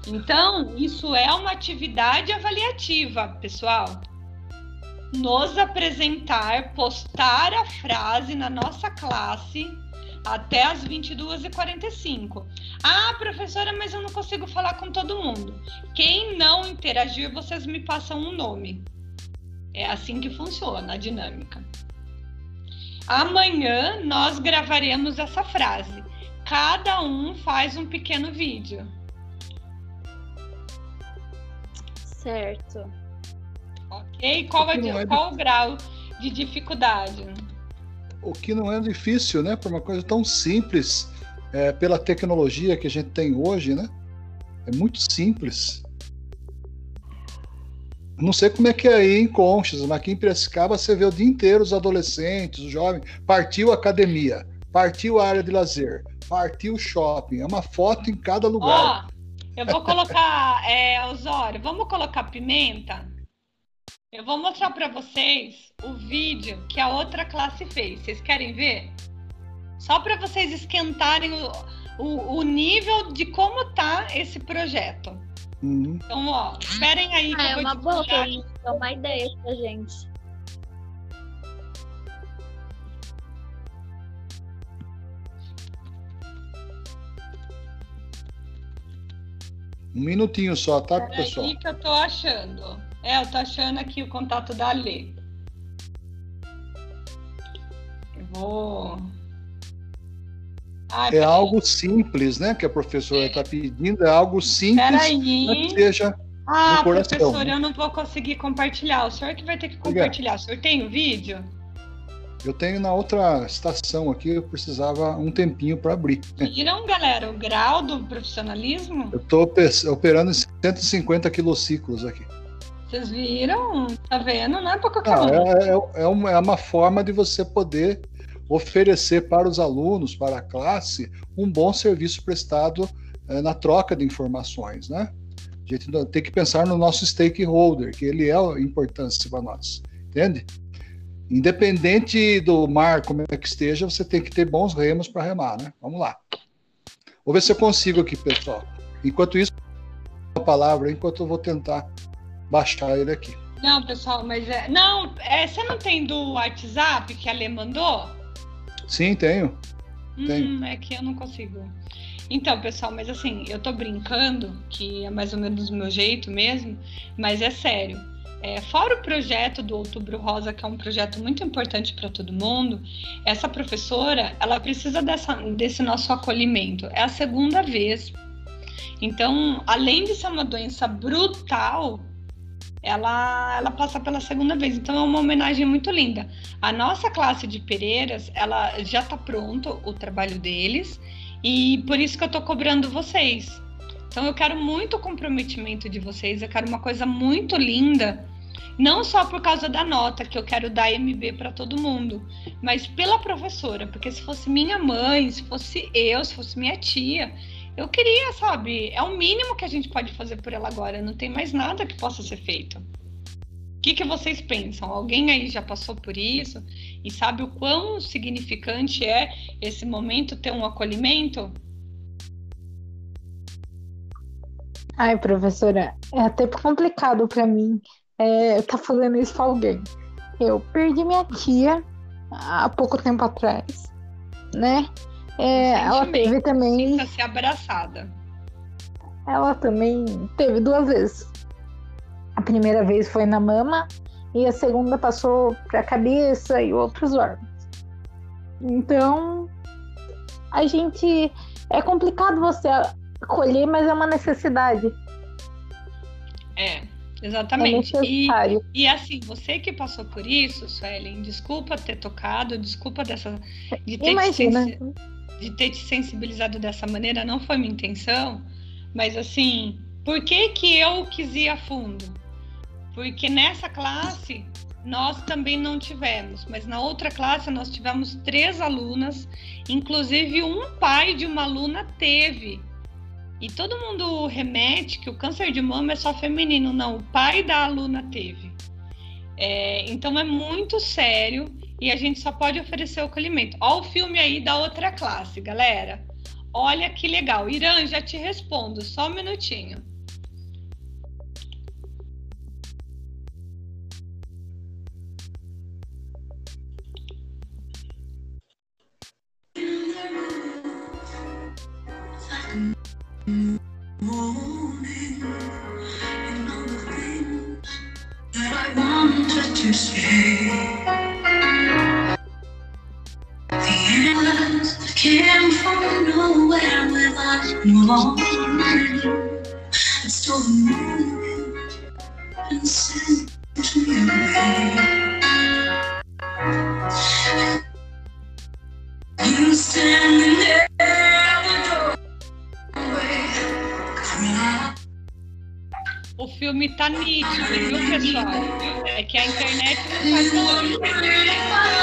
Então, isso é uma atividade avaliativa, pessoal. Nos apresentar, postar a frase na nossa classe até as 22h45. Ah, professora, mas eu não consigo falar com todo mundo. Quem não interagir, vocês me passam um nome. É assim que funciona a dinâmica. Amanhã nós gravaremos essa frase. Cada um faz um pequeno vídeo. Certo. Ok? Qual, é, é qual o grau de dificuldade? O que não é difícil, né? Por uma coisa tão simples, é, pela tecnologia que a gente tem hoje, né? É muito simples. Não sei como é que é aí em Conchas, mas aqui em Piracicaba você vê o dia inteiro os adolescentes, os jovens, partiu a academia, partiu a área de lazer, partiu o shopping, é uma foto em cada lugar. Ó, eu vou colocar, é, Osório, vamos colocar pimenta? Eu vou mostrar para vocês o vídeo que a outra classe fez. Vocês querem ver? Só para vocês esquentarem o, o, o nível de como tá esse projeto. Uhum. Então, ó, esperem aí que Ah, eu é vou uma boa, é uma ideia pra gente. Um minutinho só, tá, Peraí pessoal? que eu tô achando. É, eu tô achando aqui o contato da Lê. Eu vou. Ai, É algo simples, né? Que a professora está pedindo, é algo simples, que seja Ah, professor, eu não vou conseguir compartilhar. O senhor que vai ter que compartilhar. O senhor tem o vídeo? Eu tenho na outra estação aqui, eu precisava um tempinho para abrir. Viram, galera, o grau do profissionalismo? Eu estou operando em 150 quilociclos aqui. Vocês viram? Tá vendo? Não é pra qualquer um. é, é- é uma, é uma forma de você poder oferecer para os alunos, para a classe, um bom serviço prestado eh, na troca de informações, né? A gente tem que pensar no nosso stakeholder, que ele é importante para nós, entende? Independente do mar, como é que esteja, você tem que ter bons remos para remar, né? Vamos lá. Vou ver se eu consigo aqui, pessoal. Enquanto isso, a palavra, enquanto eu vou tentar baixar ele aqui. Não, pessoal, mas é. Não, é, você não tem do WhatsApp que a Lê mandou? Sim, tenho. Tenho. Hum, é que eu não consigo. Então, pessoal, mas assim, eu tô brincando, que é mais ou menos do meu jeito mesmo, mas é sério. É, fora o projeto do Outubro Rosa, que é um projeto muito importante para todo mundo, essa professora, ela precisa dessa, desse nosso acolhimento. É a segunda vez. Então, além de ser uma doença brutal, ela, ela passa pela segunda vez. Então, é uma homenagem muito linda. A nossa classe de Pereiras, ela já está pronto o trabalho deles e por isso que eu tô cobrando vocês. Então eu quero muito comprometimento de vocês, eu quero uma coisa muito linda, não só por causa da nota que eu quero dar MB para todo mundo, mas pela professora, porque se fosse minha mãe, se fosse eu, se fosse minha tia, eu queria, sabe? É o mínimo que a gente pode fazer por ela agora, não tem mais nada que possa ser feito. O que, que vocês pensam? Alguém aí já passou por isso e sabe o quão significante é esse momento ter um acolhimento? Ai, professora, é até complicado pra mim é, tá fazendo isso pra alguém. Eu perdi minha tia há pouco tempo atrás, né? É, ela teve também. Sinta-se abraçada. Ela também teve duas vezes. A primeira vez foi na mama e a segunda passou para a cabeça e outros órgãos. Então, a gente é complicado você acolher, mas é uma necessidade. É, É exatamente. e, necessário. e assim, você que passou por isso, Suelen, desculpa ter tocado, desculpa dessa de ter, te Imagina. sensi- de ter te sensibilizado dessa maneira, não foi minha intenção, mas assim, por que que eu quis ir a fundo? Porque nessa classe nós também não tivemos, mas na outra classe nós tivemos três alunas, inclusive um pai de uma aluna teve. E todo mundo remete que o câncer de mama é só feminino. Não, o pai da aluna teve. É, então é muito sério e a gente só pode oferecer o acolhimento. Olha o filme aí da outra classe, galera. Olha que legal. Irã, já te respondo, só um minutinho. O filme tá nítido, viu, pessoal? É que a internet não faz barulho.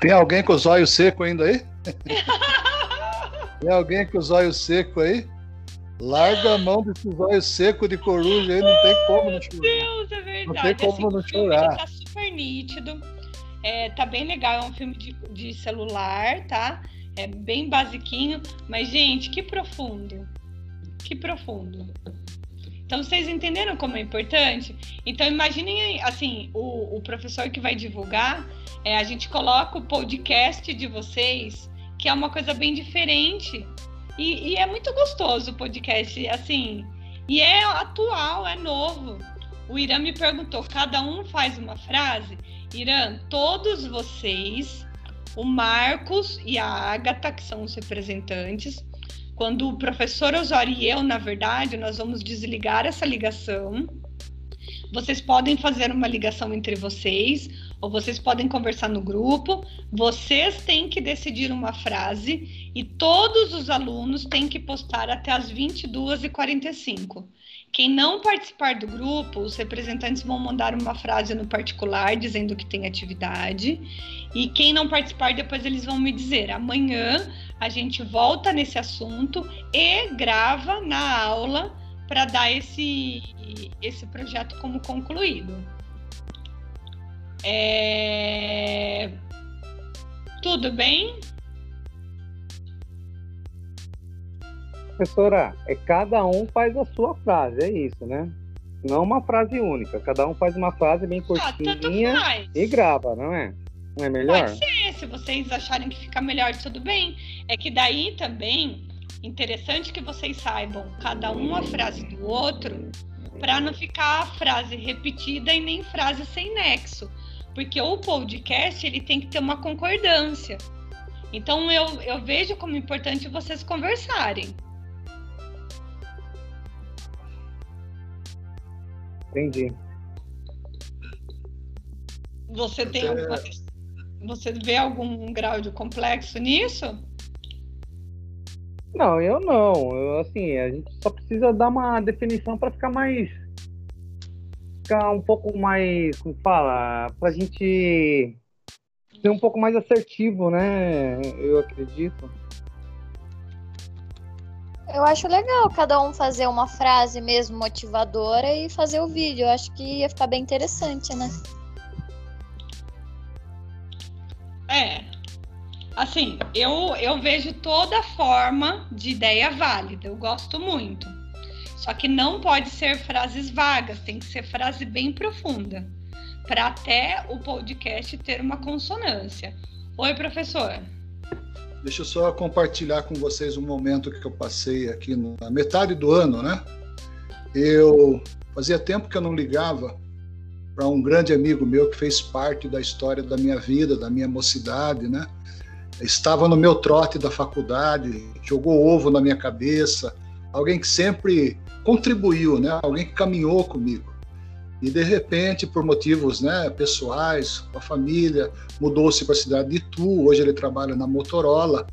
Tem alguém com os olhos secos ainda aí? Tem alguém com os olhos secos aí? Larga a mão desses olhos secos de coruja aí, não tem como não chorar. Deus, é verdade. Não tem como não chorar. Tá super nítido. É, tá bem legal, é um filme de, de celular, tá? É bem basiquinho, mas, gente, que profundo. Que profundo. Então, vocês entenderam como é importante? Então, imaginem, assim, o, o professor que vai divulgar, é, a gente coloca o podcast de vocês, que é uma coisa bem diferente. E, e é muito gostoso o podcast, assim. E é atual, é novo. O Irã me perguntou: cada um faz uma frase? Irã, todos vocês, o Marcos e a Agatha, que são os representantes, quando o professor Osório e eu, na verdade, nós vamos desligar essa ligação. Vocês podem fazer uma ligação entre vocês, ou vocês podem conversar no grupo. Vocês têm que decidir uma frase e todos os alunos têm que postar até as 22h45. Quem não participar do grupo, os representantes vão mandar uma frase no particular dizendo que tem atividade. E quem não participar, depois eles vão me dizer. Amanhã a gente volta nesse assunto e grava na aula para dar esse, esse projeto como concluído. É... Tudo bem? Professora, é cada um faz a sua frase, é isso, né? Não uma frase única. Cada um faz uma frase bem Ah, curtinha faz. e grava, não é? Não é melhor? Pode ser, se vocês acharem que fica melhor, tudo bem. É que daí também, interessante que vocês saibam cada um a frase do outro, para não ficar a frase repetida e nem frase sem nexo. Porque o podcast ele tem que ter uma concordância. Então eu, eu vejo como importante vocês conversarem. Entendi. Você tem alguma, você vê algum grau de complexo nisso? Não, eu não. Eu, assim, a gente só precisa dar uma definição para ficar mais. Ficar um pouco mais. Como fala? Pra gente ser um pouco mais assertivo, né? Eu acredito. Eu acho legal cada um fazer uma frase mesmo motivadora e fazer o vídeo. Eu acho que ia ficar bem interessante, né? É. Assim, eu, eu vejo toda forma de ideia válida, eu gosto muito. Só que não pode ser frases vagas, tem que ser frase bem profunda, para até o podcast ter uma consonância. Oi, professor. Deixa eu só compartilhar com vocês um momento que eu passei aqui na metade do ano, né? Eu fazia tempo que eu não ligava para um grande amigo meu que fez parte da história da minha vida, da minha mocidade, né? Estava no meu trote da faculdade, jogou ovo na minha cabeça, alguém que sempre contribuiu, né? Alguém que caminhou comigo. E de repente, por motivos, né, pessoais, com a família, mudou-se para a cidade de Itu. Hoje ele trabalha na Motorola.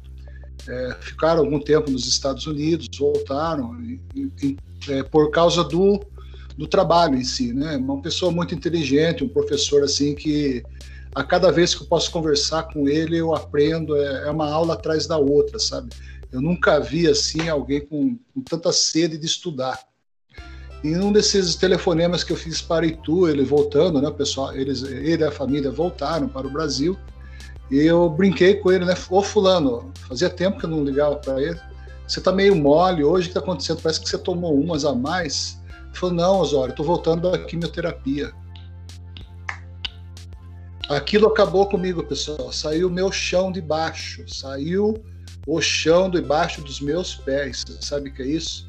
É, ficaram algum tempo nos Estados Unidos, voltaram e, e, é, por causa do do trabalho em si, né? Uma pessoa muito inteligente, um professor assim que a cada vez que eu posso conversar com ele eu aprendo, é, é uma aula atrás da outra, sabe? Eu nunca vi assim alguém com, com tanta sede de estudar. E um desses telefonemas que eu fiz para Itu, ele voltando, né, pessoal, eles, ele e a família voltaram para o Brasil, e eu brinquei com ele, né, ô fulano, fazia tempo que eu não ligava para ele, você tá meio mole hoje, o que tá acontecendo? Parece que você tomou umas a mais. Falou, não, Osório, tô voltando da quimioterapia. Aquilo acabou comigo, pessoal. Saiu o meu chão de baixo, saiu o chão debaixo dos meus pés. Sabe o que é isso?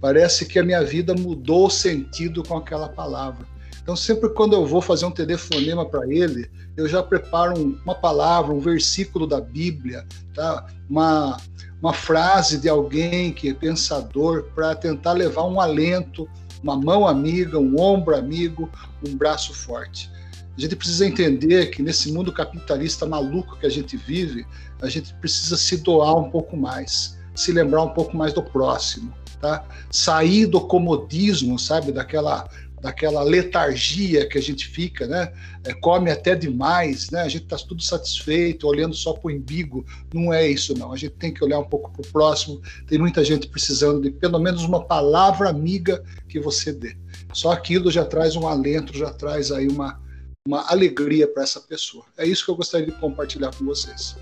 Parece que a minha vida mudou o sentido com aquela palavra. Então, sempre quando eu vou fazer um telefonema para ele, eu já preparo um, uma palavra, um versículo da Bíblia, tá? uma, uma frase de alguém que é pensador, para tentar levar um alento, uma mão amiga, um ombro amigo, um braço forte. A gente precisa entender que nesse mundo capitalista maluco que a gente vive, a gente precisa se doar um pouco mais, se lembrar um pouco mais do próximo, tá? Sair do comodismo, sabe, daquela daquela letargia que a gente fica, né? É, come até demais, né? A gente está tudo satisfeito, olhando só para o umbigo. Não é isso, não. A gente tem que olhar um pouco para o próximo. Tem muita gente precisando de pelo menos uma palavra amiga que você dê. Só aquilo já traz um alento, já traz aí uma, uma alegria para essa pessoa. É isso que eu gostaria de compartilhar com vocês.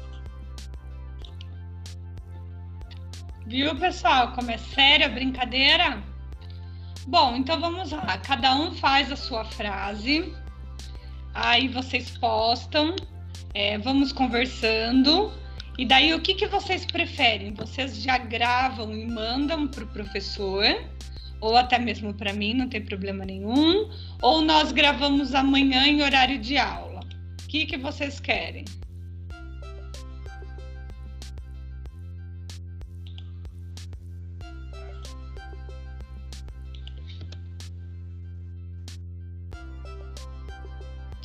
Viu, pessoal, como é séria a brincadeira? Bom, então vamos lá. Cada um faz a sua frase. Aí vocês postam. É, vamos conversando. E daí, o que, que vocês preferem? Vocês já gravam e mandam para o professor, ou até mesmo para mim, não tem problema nenhum. Ou nós gravamos amanhã em horário de aula. O que, que vocês querem?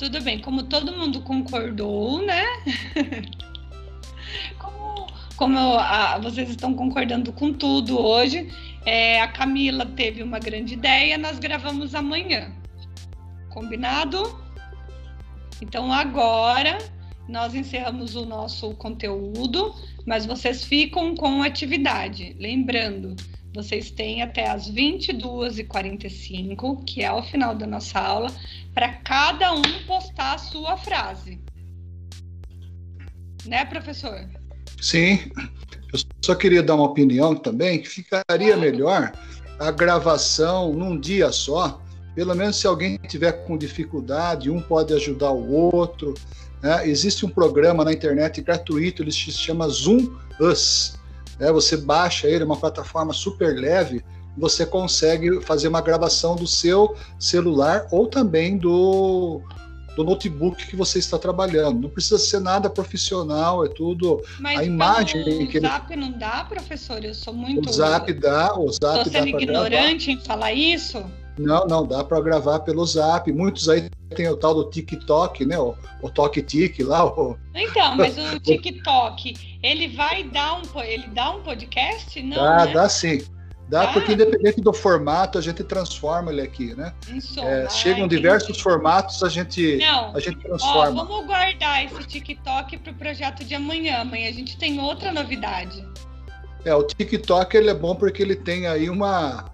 Tudo bem, como todo mundo concordou, né? como como a, vocês estão concordando com tudo hoje, é, a Camila teve uma grande ideia, nós gravamos amanhã. Combinado? Então agora nós encerramos o nosso conteúdo, mas vocês ficam com atividade. Lembrando, vocês têm até as 22h45, que é o final da nossa aula, para cada um postar a sua frase. Né, professor? Sim. Eu só queria dar uma opinião também, que ficaria melhor a gravação num dia só. Pelo menos se alguém tiver com dificuldade, um pode ajudar o outro. Né? Existe um programa na internet gratuito, ele se chama Zoom Us né? Você baixa ele, é uma plataforma super leve, você consegue fazer uma gravação do seu celular ou também do, do notebook que você está trabalhando. Não precisa ser nada profissional, é tudo Mas a imagem o que Zap não dá, professor? Eu sou muito. O Zap dá, o Zap Estou sendo dá ignorante gravar. em falar isso? Não, não, dá para gravar pelo Zap. Muitos aí tem o tal do TikTok, né? O, o Tok Tik lá. O... Então, mas o TikTok, ele vai dar um, ele dá um podcast? Não, dá, né? dá sim. Dá, Dá? porque independente do formato, a gente transforma ele aqui, né? Som. É, Ah, chegam entendi. diversos formatos, a gente, Não. a gente Ó, transforma. vamos guardar esse TikTok para o projeto de amanhã. Amanhã a gente tem outra novidade. É, o TikTok ele é bom porque ele tem aí uma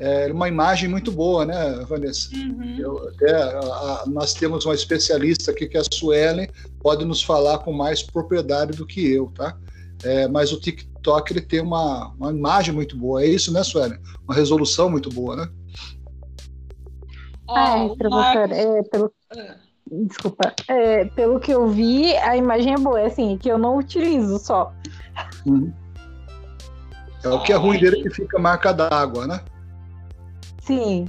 é uma imagem muito boa, né, Vanessa? Uhum. Eu, até, a- a- nós temos uma especialista aqui que é a Suelen, pode nos falar com mais propriedade do que eu, tá? É, mas o TikTok ele tem uma, uma imagem muito boa, é isso, né, Suelen? Uma resolução muito boa, né? Ah, o professor, é, pelo, Ah, desculpa, é, pelo que eu vi, a imagem é boa, é assim, que eu não utilizo só. É o que é ruim dele é que fica marca d'água, né? Sim,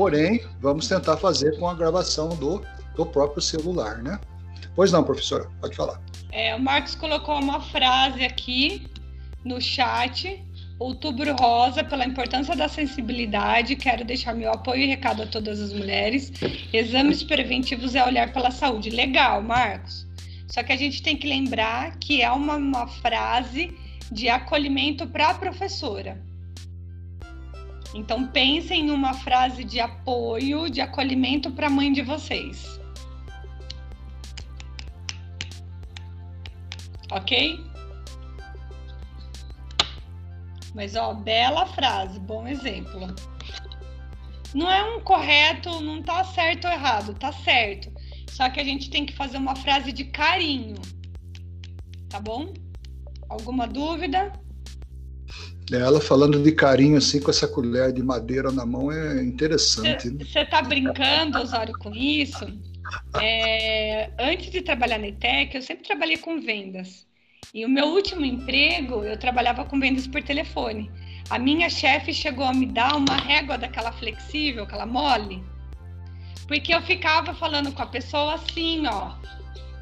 Porém, vamos tentar fazer com a gravação do, do próprio celular, né? Pois não, professora, pode falar. É, o Marcos colocou uma frase aqui no chat. Outubro Rosa, pela importância da sensibilidade, quero deixar meu apoio e recado a todas as mulheres. Exames preventivos é olhar pela saúde. Legal, Marcos. Só que a gente tem que lembrar que é uma, uma frase de acolhimento para a professora. Então pensem em uma frase de apoio, de acolhimento para a mãe de vocês. Ok? Mas, ó, bela frase, bom exemplo. Não é um correto, não tá certo ou errado, tá certo. Só que a gente tem que fazer uma frase de carinho. Tá bom? Alguma dúvida? Ela falando de carinho assim com essa colher de madeira na mão é interessante. né? Você tá brincando, Osório, com isso? É, antes de trabalhar na ETEC, eu sempre trabalhei com vendas. E o meu último emprego, eu trabalhava com vendas por telefone. A minha chefe chegou a me dar uma régua daquela flexível, aquela mole, porque eu ficava falando com a pessoa assim, ó.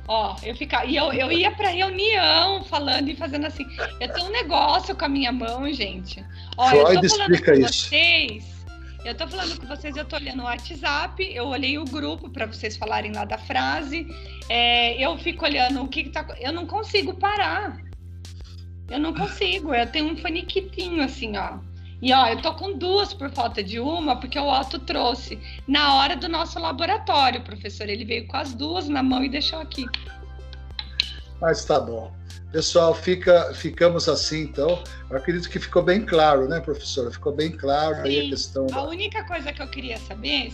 Ó, eu ficava, e eu, eu ia para reunião falando e fazendo assim. Eu tenho um negócio com a minha mão, gente. Ó, eu Freud tô falando com isso. vocês. Eu tô falando com vocês, eu tô olhando o WhatsApp, eu olhei o grupo para vocês falarem lá da frase. É, eu fico olhando o que, que tá. Eu não consigo parar. Eu não consigo. Eu tenho um faniquitinho assim, ó. E ó, eu tô com duas por falta de uma, porque o Otto trouxe na hora do nosso laboratório, professor. Ele veio com as duas na mão e deixou aqui. Mas tá bom. Pessoal, fica, ficamos assim então. Eu acredito que ficou bem claro, né, professora? Ficou bem claro aí a Sim. questão. A única coisa que eu queria saber